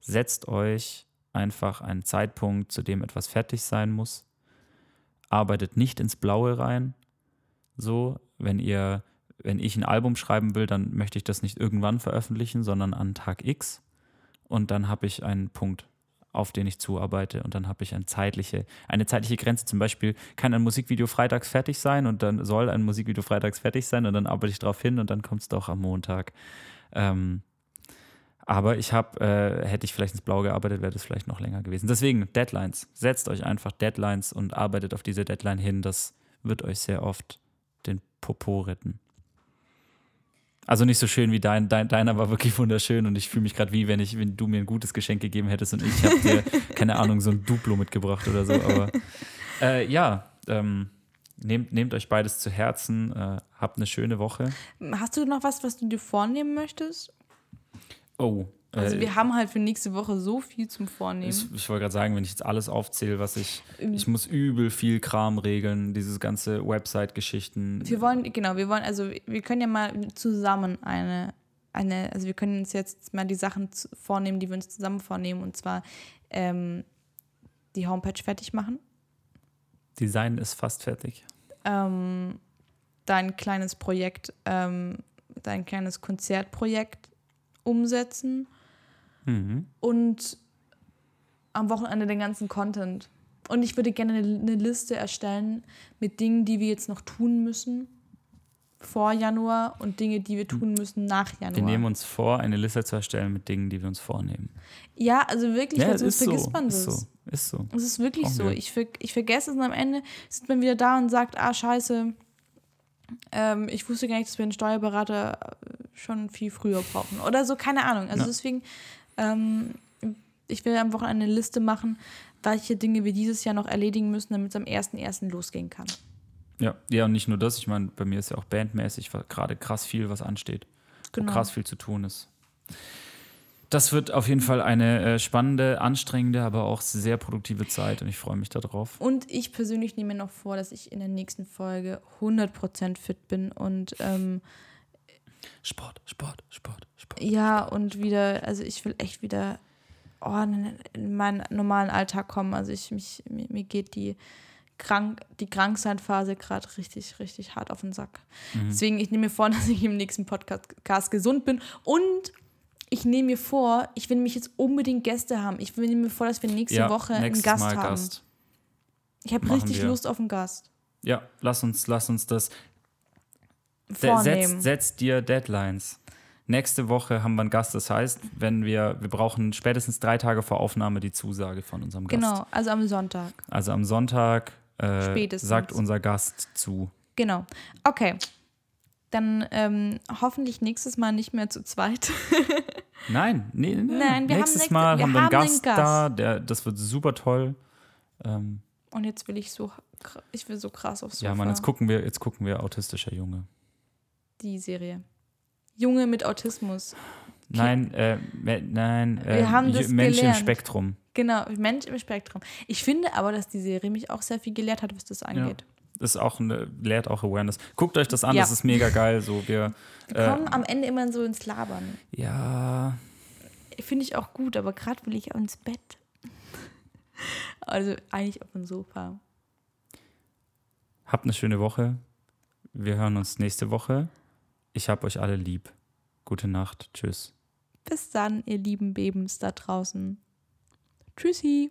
Setzt euch einfach einen Zeitpunkt, zu dem etwas fertig sein muss. Arbeitet nicht ins Blaue rein. So, wenn ihr, wenn ich ein Album schreiben will, dann möchte ich das nicht irgendwann veröffentlichen, sondern an Tag X. Und dann habe ich einen Punkt, auf den ich zuarbeite. Und dann habe ich eine zeitliche, eine zeitliche Grenze. Zum Beispiel kann ein Musikvideo freitags fertig sein und dann soll ein Musikvideo freitags fertig sein und dann arbeite ich darauf hin und dann kommt es doch am Montag. Ähm, aber ich habe, äh, hätte ich vielleicht ins Blaue gearbeitet, wäre das vielleicht noch länger gewesen. Deswegen Deadlines. Setzt euch einfach Deadlines und arbeitet auf diese Deadline hin. Das wird euch sehr oft den Popo retten. Also nicht so schön wie dein, dein deiner war wirklich wunderschön und ich fühle mich gerade wie, wenn ich, wenn du mir ein gutes Geschenk gegeben hättest und ich habe dir, keine Ahnung, so ein Duplo mitgebracht oder so. Aber äh, ja, ähm, nehmt, nehmt euch beides zu Herzen, äh, habt eine schöne Woche. Hast du noch was, was du dir vornehmen möchtest? Oh. Also äh, wir haben halt für nächste Woche so viel zum Vornehmen. Ich, ich wollte gerade sagen, wenn ich jetzt alles aufzähle, was ich. Ich muss übel viel Kram regeln, dieses ganze Website-Geschichten. Wir wollen, genau, wir wollen, also wir können ja mal zusammen eine, eine, also wir können uns jetzt mal die Sachen vornehmen, die wir uns zusammen vornehmen, und zwar ähm, die Homepage fertig machen, Design ist fast fertig. ähm, dein kleines Projekt, ähm, dein kleines Konzertprojekt umsetzen Mhm. und am Wochenende den ganzen Content. Und ich würde gerne eine, Liste erstellen mit Dingen, die wir jetzt noch tun müssen vor Januar und Dinge, die wir tun müssen nach Januar. Wir nehmen uns vor, eine Liste zu erstellen mit Dingen, die wir uns vornehmen. ja, also wirklich, es sonst vergisst man ist das. so. Ist so. Es ist wirklich Brauchen so. wir. Ich, ver ich vergesse es und am Ende sitzt man wieder da und sagt, ah, scheiße, ähm, ich wusste gar nicht, dass wir einen Steuerberater schon viel früher brauchen. Oder so, keine Ahnung. Also Ja. deswegen, ähm, ich will am Wochenende eine Liste machen, welche Dinge wir dieses Jahr noch erledigen müssen, damit es am 1.1. losgehen kann. Ja, ja, und nicht nur das. Ich meine, bei mir ist ja auch bandmäßig gerade krass viel, was ansteht. Genau. Wo krass viel zu tun ist. Das wird auf jeden Fall eine äh, spannende, anstrengende, aber auch sehr produktive Zeit und ich freue mich darauf. Und ich persönlich nehme mir noch vor, dass ich in der nächsten Folge 100% fit bin und ähm, Sport, Sport, Sport, Sport. Ja, und wieder, also ich will echt wieder oh, in in meinen normalen Alltag kommen. Also ich mich, mir, mir geht die krank, die Kranksein-Phase gerade richtig, richtig hart auf den Sack. Mhm. Deswegen, ich nehme mir vor, dass ich im nächsten Podcast gesund bin. Und ich nehme mir vor, ich will mich jetzt unbedingt Gäste haben. Ich nehme mir vor, dass wir nächste Ja, Woche einen Gast Mal haben. Gast. Ich habe richtig wir. Lust auf einen Gast. Ja, lass uns, lass uns das. Setz, setz dir Deadlines. Nächste Woche haben wir einen Gast. Das heißt, wenn wir, wir brauchen spätestens drei Tage vor Aufnahme die Zusage von unserem Gast. Genau, also am Sonntag. Also am Sonntag äh, Spätestens. sagt unser Gast zu. Genau. Okay. Dann ähm, hoffentlich nächstes Mal nicht mehr zu zweit. Nein, nee, nee. Nein, wir haben nächstes nächste- Mal wir haben wir einen haben Gast, Gast. da. Der, das wird super toll. Ähm, Und jetzt will ich so, ich will so krass aufs Sofa. ja, Mann, jetzt gucken wir, jetzt gucken wir autistischer Junge. Die Serie. Junge mit Autismus. Nein, äh, nein, äh, Wir haben das Mensch gelernt. im Spektrum. Genau, Mensch im Spektrum. Ich finde aber, dass die Serie mich auch sehr viel gelehrt hat, was das angeht. Das ist auch eine, lehrt auch Awareness. Guckt euch das an, Ja. das ist mega geil. So, wir, Wir äh, kommen am Ende immer so ins Labern. ja, Finde ich auch gut, aber gerade will ich auch ins Bett. Also eigentlich auf dem Sofa. habt eine schöne Woche. Wir hören uns nächste Woche. Ich hab euch alle lieb. Gute Nacht. Tschüss. Bis dann, ihr lieben Babens da draußen. Tschüssi.